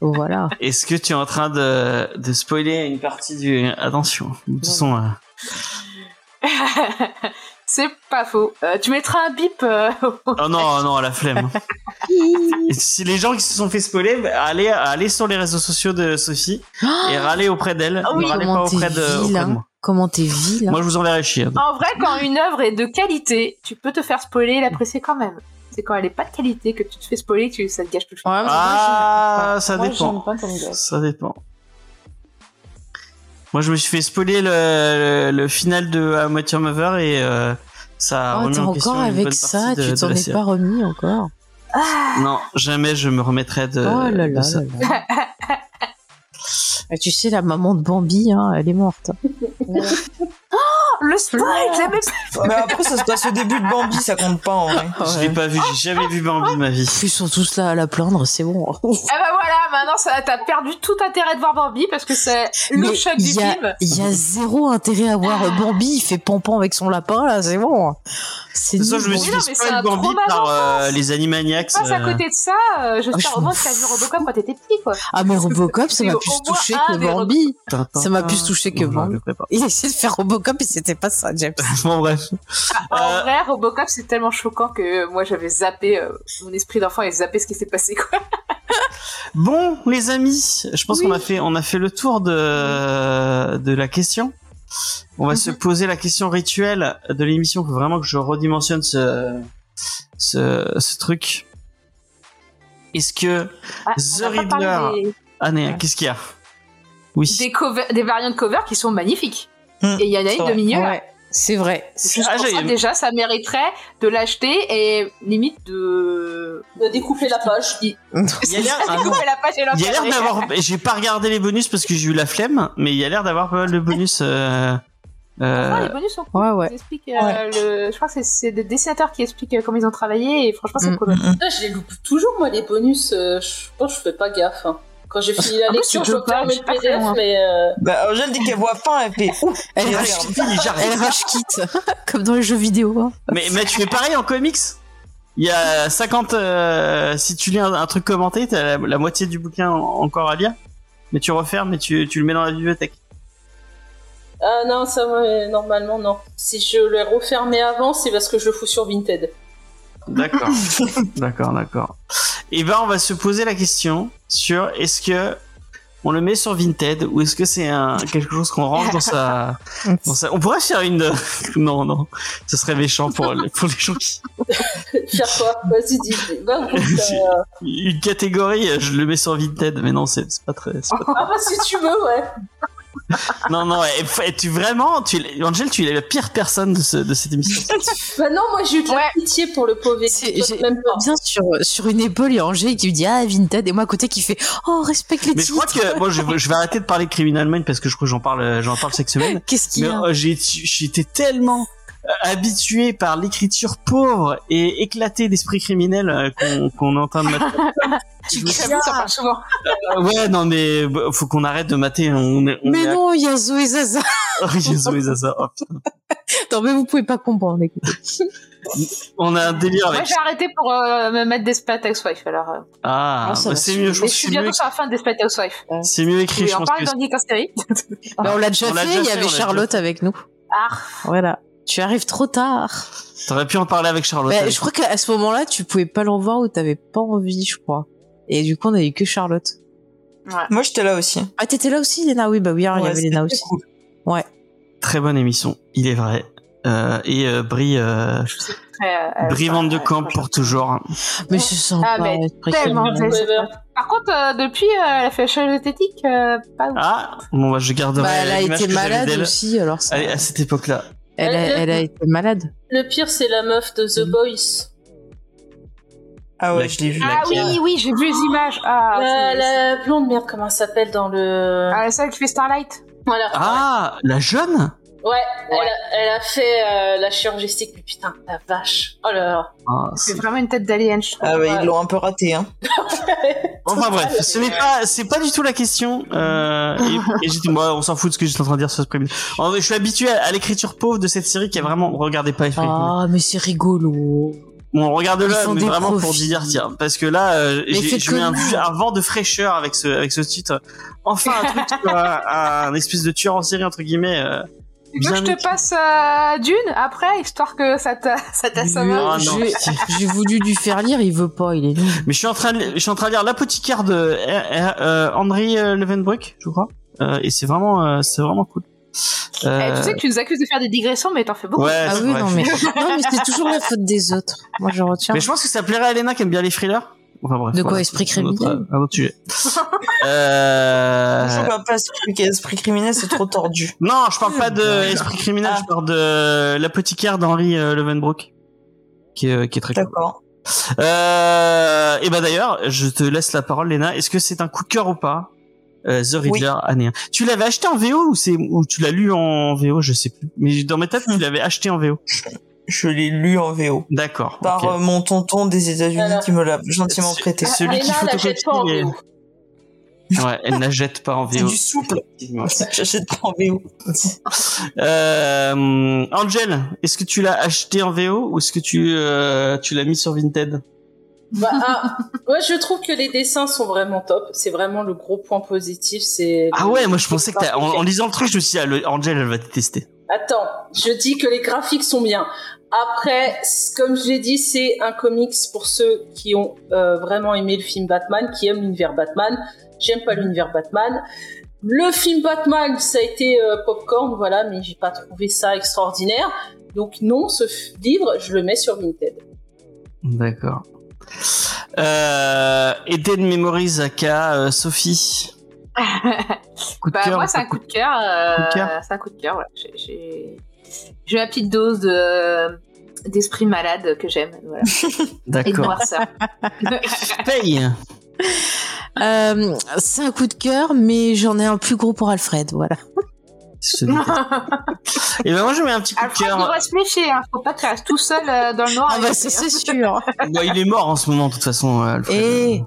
Voilà. Est-ce que tu es en train de, de spoiler une partie du... Attention, de toute façon... euh, c'est pas faux. Euh, tu mettras un bip. euh, Oh non, non, la flemme. Si les gens qui se sont fait spoiler, bah, allez, allez sur les réseaux sociaux de Sophie et râlez auprès d'elle. Ah ne oui, râlez pas comment t'es auprès de, auprès de vilain. moi. Comment t'es vilain. Moi, je vous enverrai chier. En vrai, quand une œuvre est de qualité, tu peux te faire spoiler et l'apprécier quand même. C'est quand elle est pas de qualité que tu te fais spoiler que tu- ça te gâche tout le film. Ouais, mais Ah, ça moi, dépend. pas ton gars. Ça dépend. Moi, je me suis fait spoiler le, le, le final de Met Your Mother et euh, ça a Oh, remis t'es en question encore une avec bonne ça, de, tu t'en es pas remis encore. Non, jamais je me remettrai de, oh là de là ça. là là. Ah, tu sais, la maman de Bambi, hein, elle est morte. Le spoil, jamais Mais après, ça se passe au début de Bambi, ça compte pas en vrai. Je l'ai pas vu, j'ai jamais vu Bambi de ma vie. Ils sont tous là à la plaindre, c'est bon. Ah bah voilà, maintenant ça t'as perdu tout intérêt de voir Bambi parce que c'est le choc du il y a, film. il y a zéro intérêt à voir Bambi, il fait pampan avec son lapin, là, c'est bon. C'est De toute façon, je me suis fait spoil trauma par euh, les Animaniacs. Passe à euh, côté de ça, euh, je j'espère au moins m'en que t'as vu Robocop quand t'étais petit quoi. Ah, mais Robocop, ça C'est m'a au plus moins touché que Bambi. Ça m'a plus touché que Bambi. pas. Il a essayé de faire Robocop et c'était pas ça, James. Bon, bref. En Euh, vrai, Robocop c'est tellement choquant que moi j'avais zappé, euh, mon esprit d'enfant et zappé ce qui s'est passé quoi. Bon, les amis, je pense Oui. qu'on a fait, on a fait le tour de, de la question. On va se Mhm. poser la question rituelle de l'émission. Faut vraiment que je redimensionne ce, ce, ce truc. est-ce que Ah, The Riddler- des- ah Néa, qu'est-ce qu'il y a? Oui. des, cover- des variants de cover qui sont magnifiques. Hmm, Et il y en a une de milieu. là. Ouais, c'est vrai. Juste Ah, pour ça, déjà, ça mériterait de l'acheter et limite de. De découper la page. Il y a l'air- ah d'avoir. J'ai pas regardé les bonus parce que j'ai eu la flemme, mais il y a l'air d'avoir pas mal de bonus. Euh... euh, les bonus sont cool. Ouais, ouais. Ils euh, le... Je crois que c'est- des dessinateurs qui expliquent euh, comment ils ont travaillé et franchement, c'est Mm, cool. Mm, mm. Ah, je les loupe toujours, moi, les bonus. je pense que je fais pas gaffe. hein. Quand j'ai fini la lecture, je c'est le PDF, mais. euh, Bah, Angèle, dès qu'elle voit fin, elle fait Ouh, Elle rush, kit, comme dans les jeux vidéo. hein. Mais, mais tu fais pareil en comics Il y a 50. euh, si tu lis un, un truc commenté, t'as la, la moitié du bouquin en- encore à lire, mais tu refermes et tu, tu le mets dans la bibliothèque. Ah non, ça, ouais, normalement, non. Si je l'ai refermé avant, c'est parce que je le fous sur Vinted. D'accord. d'accord, d'accord. Et ben, on va se poser la question sur est-ce que on le met sur Vinted ou est-ce que c'est un quelque chose qu'on range dans sa, dans sa- On pourrait faire une. non, non, ce serait méchant pour les, pour les gens qui. Faire quoi? Vas-y, dis. Groupe, euh, Une catégorie, je le mets sur Vinted, mais non, c'est c'est pas très. c'est pas- Ah bah si tu veux, ouais. Non, non, et, et tu vraiment, tu, Angel, tu es la pire personne de, ce, de cette émission. Bah non, moi j'ai eu de la Ouais. pitié pour le pauvre j'ai- même pas. Bien sur, sur une épaule, il y a Angèle qui me dit Ah, Vinted, et moi à côté qui fait Oh, respecte les Mais je crois que moi, je, je vais arrêter de parler de Criminal Mind parce que je crois que j'en parle, j'en parle chaque semaine. Qu'est-ce qu'il y a euh, j'ai, j'étais tellement euh, habitué par l'écriture pauvre et éclatée d'esprit criminel euh, qu'on, qu'on est en train de mater. Tu crèves, ça parle souvent. Euh, ouais, non, mais bah, faut qu'on arrête de mater. On est, on Mais est à- non, il y a Zoé Zaza. Oh. Oh, putain. Non, mais vous pouvez pas comprendre. écoutez. on a un délire Moi, avec. j'ai arrêté pour euh, me mettre Desperate Housewife, alors. euh. Ah, Ah, bah, c'est mieux. Je pense je suis mieux, bientôt sur la fin de Desperate Housewife. c'est mieux écrit. Oui, Je on pense parle que dans Geek. Bah, on l'a déjà On fait, il y on avait Charlotte avec nous. Ah, Voilà. Tu arrives trop tard. t'aurais pu en parler avec Charlotte. Bah, je crois qu'à ce moment-là, tu pouvais pas le revoir ou t'avais pas envie, je crois. Et du coup, on avait eu que Charlotte. Moi, j'étais là aussi. Ah, t'étais là aussi, Léna? Oui, bah oui, alors, il y Ouais, avait Léna aussi. cool. Très bonne émission, il est vrai. Euh, et euh, Brie, euh, très, euh, Brie Van de ouais, Camp ouais. pour toujours. Mais c'est sympa. Ah, mais tellement. Par contre, euh, depuis, euh, elle a fait la chirurgie esthétique, euh, pas. Ah, bon, bah, je garderai Bah, elle a été malade aussi, alors ça. à, à cette époque-là. Elle, a, elle a été malade. Le pire, c'est la meuf de The Boys. Ah ouais, La- je l'ai vu. Ah oui, oui, j'ai vu les images. Ah, la, la blonde, merde, comment elle s'appelle dans le... Ah, celle qui fait Starlight. Voilà. Ah, la jeune? Ouais, Elle, a, elle a fait euh, la chirurgie esthétique, mais putain, la vache. Oh là là. Ah, C'est vraiment une tête d'alien, je trouve. Ah ouais, ils l'ont un peu raté, hein. Enfin bref, ce n'est pas, c'est pas du tout la question. Euh, et, et moi, on s'en fout de ce que j'étais en train de dire sur ce premier. Je suis habitué à, à l'écriture pauvre de cette série qui est vraiment, regardez pas criminel. Ah, mais c'est rigolo. Bon, regarde-le, mais vraiment pour profils. divertir. Parce que là, euh, j'ai eu un, un vent de fraîcheur avec ce, avec ce titre. Enfin, un truc, un espèce de tueur en série, entre guillemets. Euh, Tu veux que je te passe euh, Dune après, histoire que ça t'a- ça t'assomme non. J'ai j'ai voulu lui faire lire, il veut pas, il est nul. Mais je suis en train de, je suis en train de lire l'apothicaire de euh, euh, Henry euh, Levenbruck, je crois. Euh, et c'est vraiment, euh, c'est vraiment cool. Eh, Euh, tu sais que tu nous accuses de faire des digressions, mais t'en fais beaucoup. ouais, Ah oui, vrai. non, mais, non, mais c'est toujours la faute des autres. Moi, je retiens. Mais je pense que ça plairait à Elena qui aime bien les thrillers. Enfin bref. De quoi, voilà, Esprit criminel Un autre sujet. euh... Je vois pas esprit, esprit criminel, c'est trop tordu. Non, je parle pas de. Esprit criminel, Ah. je parle de l'apothicaire d'Henry euh, Levenbrook, qui est, qui est très cool. D'accord. Euh, et bah d'ailleurs, je te laisse la parole, Léna. Est-ce que c'est un coup de cœur ou pas euh, The Riddler année 1 Tu l'avais acheté en VO ou c'est ou tu l'as lu en VO Je sais plus. Mais dans mes têtes, tu l'avais acheté en VO. Je l'ai lu en VO. D'accord. Par euh, mon tonton des États-Unis qui me l'a gentiment C'est- prêté. c'est- Celui qui Léna, elle achète pas en photocopie, VO. Ouais, elle jette pas en C'est VO. du souple. Effectivement. J'achète pas en VO. Euh, Angel, est-ce que tu l'as acheté en VO ou est-ce que tu euh, tu l'as mis sur Vinted? Bah, ah, ouais, je trouve que les dessins sont vraiment top. C'est vraiment le gros point positif. C'est Ah ouais, moi je pensais que t'as- en, en lisant le truc, je me suis dit, ah, le- Angel, elle va te tester. Attends, je dis que les graphiques sont bien. Après, comme je l'ai dit, c'est un comics pour ceux qui ont euh, vraiment aimé le film Batman, qui aiment l'univers Batman. J'aime pas l'univers Batman. Le film Batman, ça a été euh, popcorn, voilà, mais j'ai pas trouvé ça extraordinaire. Donc non, ce livre, je le mets sur Vinted. D'accord. Euh, Eden Memories aka euh, Sophie. Coup de Bah, cœur moi, c'est un coup de cœur. euh, Coup de cœur c'est un coup de cœur, voilà. J'ai- ma petite dose de d'esprit malade que j'aime, voilà. Et de D'accord. Paye. Euh, c'est un coup de cœur, mais j'en ai un plus gros pour Alfred, voilà. Et ben moi je mets un petit coup de Alfred cœur. devrait se méfier, hein. faut pas qu'il reste tout seul euh, dans le noir. Ah bah hein. c'est sûr. Il est mort en ce moment de toute façon. Alfred. Et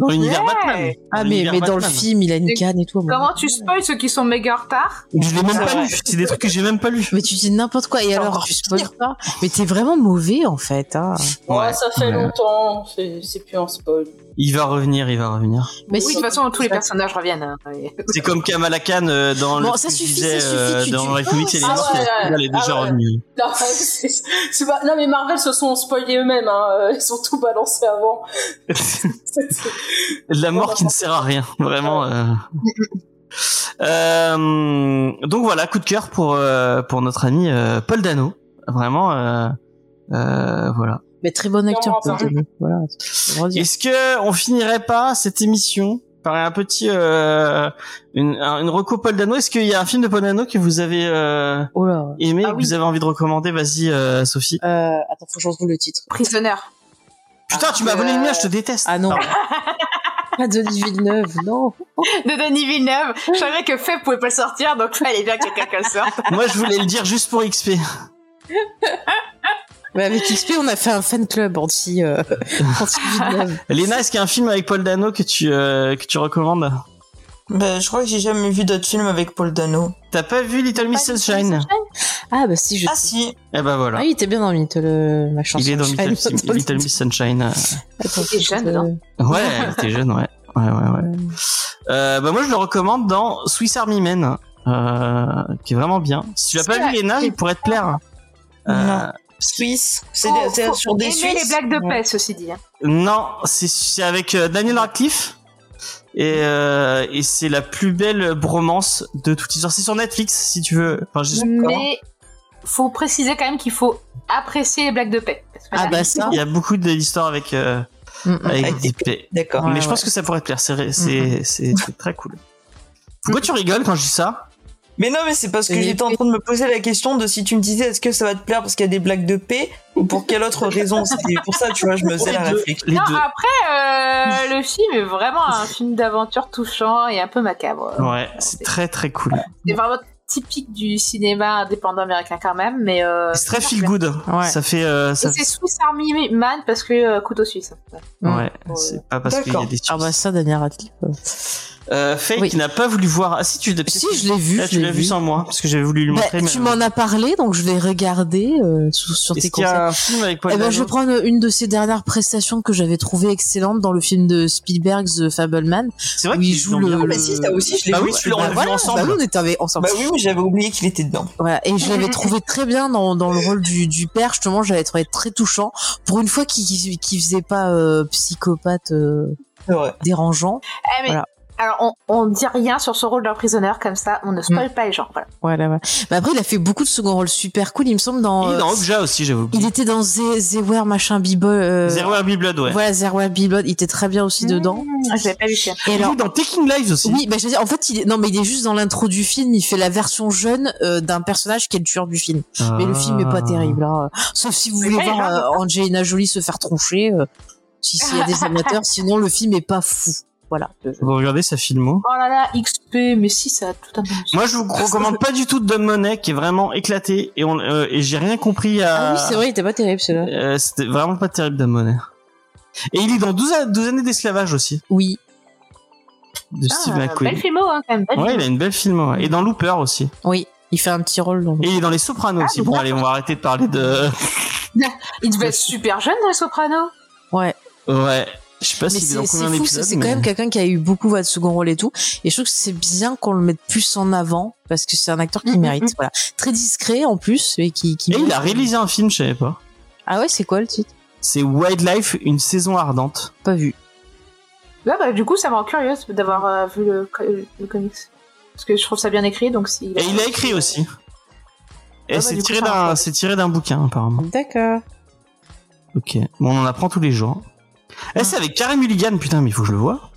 Dans l'univers Ouais. Batman. ah mais mais dans le film, il a une Et canne et tout. Comment tu spoil ceux qui sont méga en retard Je l'ai même pas vrai. lu. C'est des trucs que j'ai même pas lu. Mais tu dis n'importe quoi et alors tu spoil pas. Mais t'es vraiment mauvais en fait. Hein. Ouais, Ouais. ça fait Ouais. longtemps, c'est c'est plus un spoil. Il va revenir, il va revenir. Mais Oui, si- de toute façon, tous les personnages reviennent. hein. C'est comme Kamala Khan euh, dans Bon, le ça suffit, disais, ça suffit, euh, dans République, elle est Ah elle est déjà Ah revenue. Non, pas- mais Marvel se sont spoilés eux-mêmes, hein. euh, ils ont tout balancé avant. C'est- c'est- de la mort qui ne sert à rien, vraiment. euh. Euh, donc voilà, coup de cœur pour euh, pour notre ami euh, Paul Dano, vraiment. Euh, euh, voilà. Mais très bon acteur. Paul Dano. Voilà. que. Est-ce que on finirait pas cette émission par un petit euh, une un- une reco Paul Dano? Est-ce qu'il y a un film de Paul Dano que vous avez euh, Oh là. aimé, Ah que oui. vous avez envie de recommander? Vas-y, euh, Sophie. Euh, attends, faut que je retrouve le titre. Prisonneur. Putain, tu m'as volé le mien, je te déteste. Ah non. Pas Denis Villeneuve, non. De Denis Villeneuve. Je savais que Feb pouvait pas le sortir, donc fallait bien que quelqu'un le sorte. Moi, je voulais le dire juste pour XP. Mais avec XP, on a fait un fan club anti, euh, anti. Léna, est-ce qu'il y a un film avec Paul Dano que tu euh, que tu recommandes? Bah, je crois que j'ai jamais vu d'autres films avec Paul Dano. T'as pas vu Little Miss Sunshine? Ah bah si, je Ah si, Eh ben voilà. Ah, il était bien dans Little, euh, machin. Il est dans Little, Miss Sunshine. euh. Attends, Il était jeune, euh, non Ouais, il était jeune, ouais. Ouais, ouais, ouais. Euh, bah moi, je le recommande dans Swiss Army Men, euh, qui est vraiment bien. Si tu l'as pas vu, Léna, il pourrait te plaire. Euh, Non. Suisse. C'est faut sur des Suisses. les blagues de Ouais. paix, ceci dit. Non, c'est avec euh, Daniel Radcliffe. Et, euh, et c'est la plus belle bromance de toute l'histoire. C'est sur Netflix, si tu veux. Enfin, Mais faut préciser quand même qu'il faut apprécier les blagues de paix. Parce que Ah bah ça. Il y a beaucoup d'histoires avec, euh, Mm, mm. avec Avec des plaies. D'accord. Ouais, mais je pense que ça pourrait te plaire. C'est c'est très cool. Pourquoi tu rigoles quand je dis ça? Mais non, mais c'est parce que j'étais en train de me poser la question de si tu me disais est-ce que ça va te plaire parce qu'il y a des blagues de paix ou pour quelle autre raison? C'était pour ça, tu vois, je me faisais la réflexion. Non, après, euh, le film est vraiment un film d'aventure touchant et un peu macabre. Ouais, c'est très très cool. C'est vraiment typique du cinéma indépendant américain quand même, mais euh, C'est très feel good. Ouais. Ça fait euh, ça. c'est Swiss Army Man parce que euh, couteau suisse. Ouais. Ouais, c'est pas parce qu'il y a D'accord. des Ah bah ça, Daniel Radcliffe. Euh. Faye Oui. qui n'a pas voulu voir. Ah si tu l'as. Si, je l'ai vu. Ah, je tu l'ai l'as vu sans moi parce que j'avais voulu lui Bah, montrer. tu m'en as parlé, donc je l'ai regardé euh, sur, sur tes Est-ce qu'il y conseils. a un film avec Paul Eh ben, je vais prendre une de ses dernières prestations que j'avais trouvée excellente dans le film de Spielberg, The Fableman. C'est vrai qu'il joue le- Ah, bah si, ça aussi, je l'ai Bah vu. oui, tu l'as Bah vu voilà, ensemble. bah oui, on était avec- ensemble. Bah oui, oui, j'avais oublié qu'il était dedans. Voilà, et je l'avais trouvé très bien dans, dans le rôle du, du père, justement, j'avais trouvé très touchant. Pour une fois qu'il qu'il faisait pas euh, psychopathe euh, C'est vrai. dérangeant. Eh, mais, Voilà. Alors, on, on dit rien sur ce rôle d'emprisonneur comme ça, on ne spoil pas les gens. Voilà. Voilà, ouais. Mais après, il a fait beaucoup de second rôles super cool, il me semble, dans... Il est dans Obja aussi, j'avais il était dans Where machin Bible. Euh, Zero Herbie Blood, ouais. Voilà, Zero Where Blood, il était très bien aussi dedans. Mmh, je pas vu. tiens. Et Il alors, est dans Taking Lives aussi. Oui, bah je veux dire, en fait, il est, non, mais il est juste dans l'intro du film. Il fait la version jeune euh, d'un personnage qui est le tueur du film. Mais le film est pas Ah. terrible, hein. sauf si vous voulez voir grave. euh, Angelina Jolie se faire troncher. euh, si s'il y a des amateurs, sinon le film est pas fou. Voilà. Vous regardez sa filmo Oh là là, XP, mais si, ça a tout un. Moi, je vous recommande pas du tout Dumb Money, qui est vraiment éclaté, et on euh, et j'ai rien compris à. Ah oui, c'est vrai, il était pas terrible celui-là. Euh, C'était vraiment pas terrible Dumb Money. Et il est dans 12, a- 12 années d'esclavage aussi, Oui. de Steve Ah, McQueen. belle filmo, hein, quand même. belle Ouais, il filmo. a une belle film. ouais. Et dans Looper aussi. Oui, il fait un petit rôle dans. Et il est dans Les Sopranos Ah, aussi. Bon, d'accord. allez, on va arrêter de parler de. Il devait être super jeune dans les Sopranos. Ouais. Ouais. Je sais pas Mais est c'est dans c'est combien fou, d'épisodes. c'est quand même quelqu'un qui a eu beaucoup de second rôle et tout. Et je trouve que c'est bien qu'on le mette plus en avant parce que c'est un acteur qui Mhm, mérite. mhm. Voilà, très discret en plus et qui. qui Et il a réalisé un film, je savais pas. Ah ouais, c'est quoi le titre? C'est Wildlife, une saison ardente. Pas vu. Là, bah, du coup, ça me rend curieuse d'avoir euh, vu le, co- le comics. Parce que je trouve ça bien écrit, donc si. Et il a écrit aussi. Et Ah bah, c'est coup, tiré d'un, c'est tiré d'un bouquin apparemment. D'accord. Ok. Bon, on en apprend tous les jours. Eh, c'est avec Carey Mulligan, putain, mais il faut que je le vois.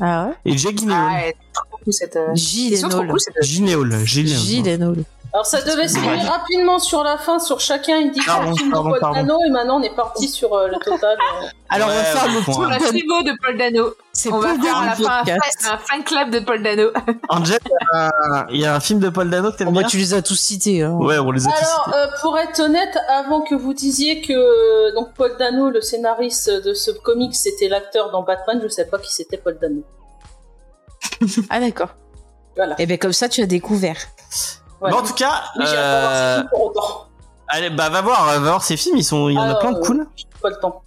Ah ouais? Et Jake Gyllenhaal. Ah, ouais, trop cool cette. Gilles Ils sont trop cool cette. Gyllenhaal. Gilles Enola. Alors ça devait se finir rapidement sur la fin, sur chacun il dit Pardon, un film de pardon, Paul pardon. Dano et maintenant on est parti sur euh, le total. euh. Alors on va faire le. La de- tribo de Paul Dano. C'est On va pas faire à la fin un, un fan club de Paul Dano. Angel, il y a un- il y a un film de Paul Dano que t'aimes Bon, bah, bien tu les as tous cités. Hein. Ouais, on les a tous Alors, cités. euh, pour être honnête, avant que vous disiez que euh, donc Paul Dano, le scénariste de ce comic, c'était l'acteur dans Batman, je sais pas qui c'était Paul Dano. Ah d'accord. Voilà. Et ben comme ça tu as découvert. Ouais. Bon, en tout cas, Mais pas euh, ces films pour autant. allez, bah, va voir, va voir ces films, ils sont, il y en a Alors, plein de cool. Pas le temps.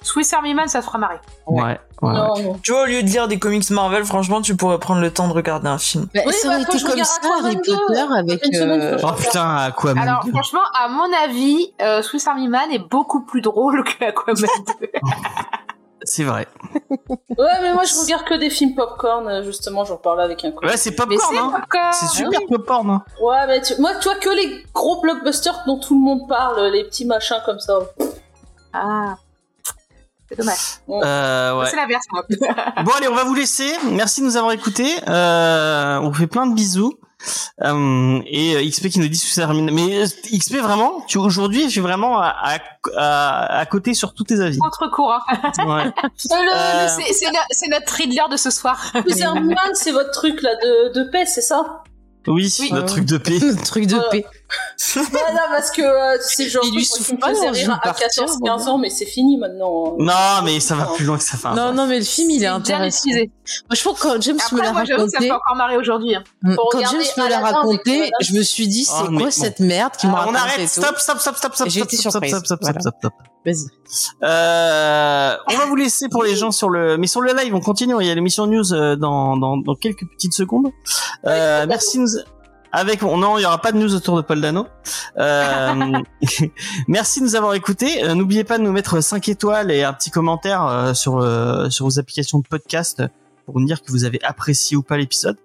Swiss Army Man, ça te fera marrer. Ouais, ouais. Non, non. Tu vois, au lieu de lire des comics Marvel, franchement, tu pourrais prendre le temps de regarder un film. Bah, Oui, ça bah, aurait quand été je comme regarde ça Harry 2, Potter avec. une semaine, euh, Oh putain, Aquaman. Alors, franchement, à mon avis, euh, Swiss Army Man est beaucoup plus drôle que Aquaman 2. C'est vrai. Ouais, mais moi je regarde que des films popcorn, euh, justement, j'en parlais avec un collègue. Ouais, c'est popcorn, c'est hein. popcorn. C'est super popcorn, hein. Ouais, mais tu... moi, tu vois, que les gros blockbusters dont tout le monde parle, les petits machins comme ça. Ah. C'est dommage. Euh, ouais. C'est l'inverse, moi. Bon, allez, on va vous laisser. Merci de nous avoir écoutés. Euh, on vous fait plein de bisous. Euh, et euh, XP qui nous dit sous termine. Mais euh, XP vraiment, tu aujourd'hui, je suis vraiment à, à, côté sur tous tes avis. Ouais. Euh, le- Euh, C'est c'est no- c'est notre thriller de ce soir. Man, c'est votre truc là de, de paix, c'est ça? Oui, Oui. notre truc de paix. le truc de paix. Ouais, non, parce que euh, c'est genre Il lui souffle pas dans rire à partie, 14-15 ans, mais c'est fini maintenant. Non, mais ça va plus loin que ça. Enfin, Non, non, mais le film il est bien intéressant. Moi, je pense que quand James me Après, l'a moi, j'avoue que ça me raconté, fait encore marrer aujourd'hui. hein. mm, quand James me l'a raconté, je me suis dit, c'est mais quoi bon. cette merde qui me on raconte arrête. Stop, stop, stop, stop, stop. J'ai été stop, stop, surprise. stop, stop, stop, stop. Vas-y. Euh, on va vous laisser pour les gens sur le, mais sur le live, on continue. Il y a l'émission news euh, dans, dans, dans quelques petites secondes. Euh, merci. de nous- Avec, non, il y aura pas de news autour de Paul Dano. Euh, merci de nous avoir écoutés. Euh, N'oubliez pas de nous mettre 5 étoiles et un petit commentaire euh, sur euh, sur vos applications de podcast pour nous dire que vous avez apprécié ou pas l'épisode.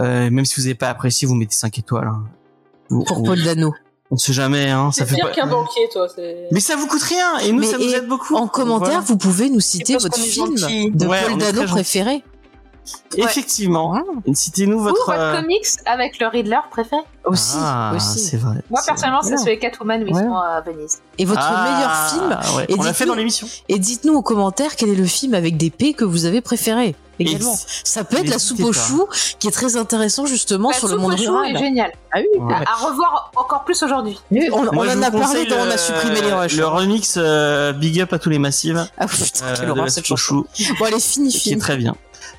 Euh, même si vous n'avez pas apprécié, vous mettez 5 étoiles. hein. Vous- Pour on, Paul Dano. on sait jamais, hein. Ça C'est fait pire pas. qu'un banquier, toi. c'est- Mais ça vous coûte rien et nous Mais ça nous aide beaucoup. En commentaire, Voilà. vous pouvez nous citer votre film de Ouais, Paul Dano très Effectivement. Citez-nous Ou votre. votre euh, comics avec le Riddler préféré. Aussi, ah, aussi. c'est vrai. Moi, personnellement, c'est celui Catwoman où ils Ouais. sont à Venise. Et votre Ah, meilleur film. ouais. Et On l'a fait dites-nous- dans l'émission. Et dites-nous en commentaire quel est le film avec des P que vous avez préféré. Également. Et- Ça peut être la soupe au pas. chou, qui est très intéressant justement La sur le soupe monde au chou rural. est génial. Ah oui, Ouais. À revoir encore plus aujourd'hui. oui, on, en a parlé quand on a supprimé les rushs. Le remix euh, Big Up à tous les massifs. Ah putain, euh, quelle horreur la cette soupe chanson. Bon, allez, fini, qui est fini. très bien.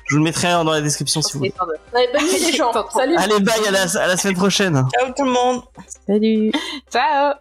Je vous le mettrai dans la description si vous voulez. Allez, bonne nuit les gens. Salut. Allez, bye, à la, à la semaine prochaine. Ciao tout le monde Salut. Ciao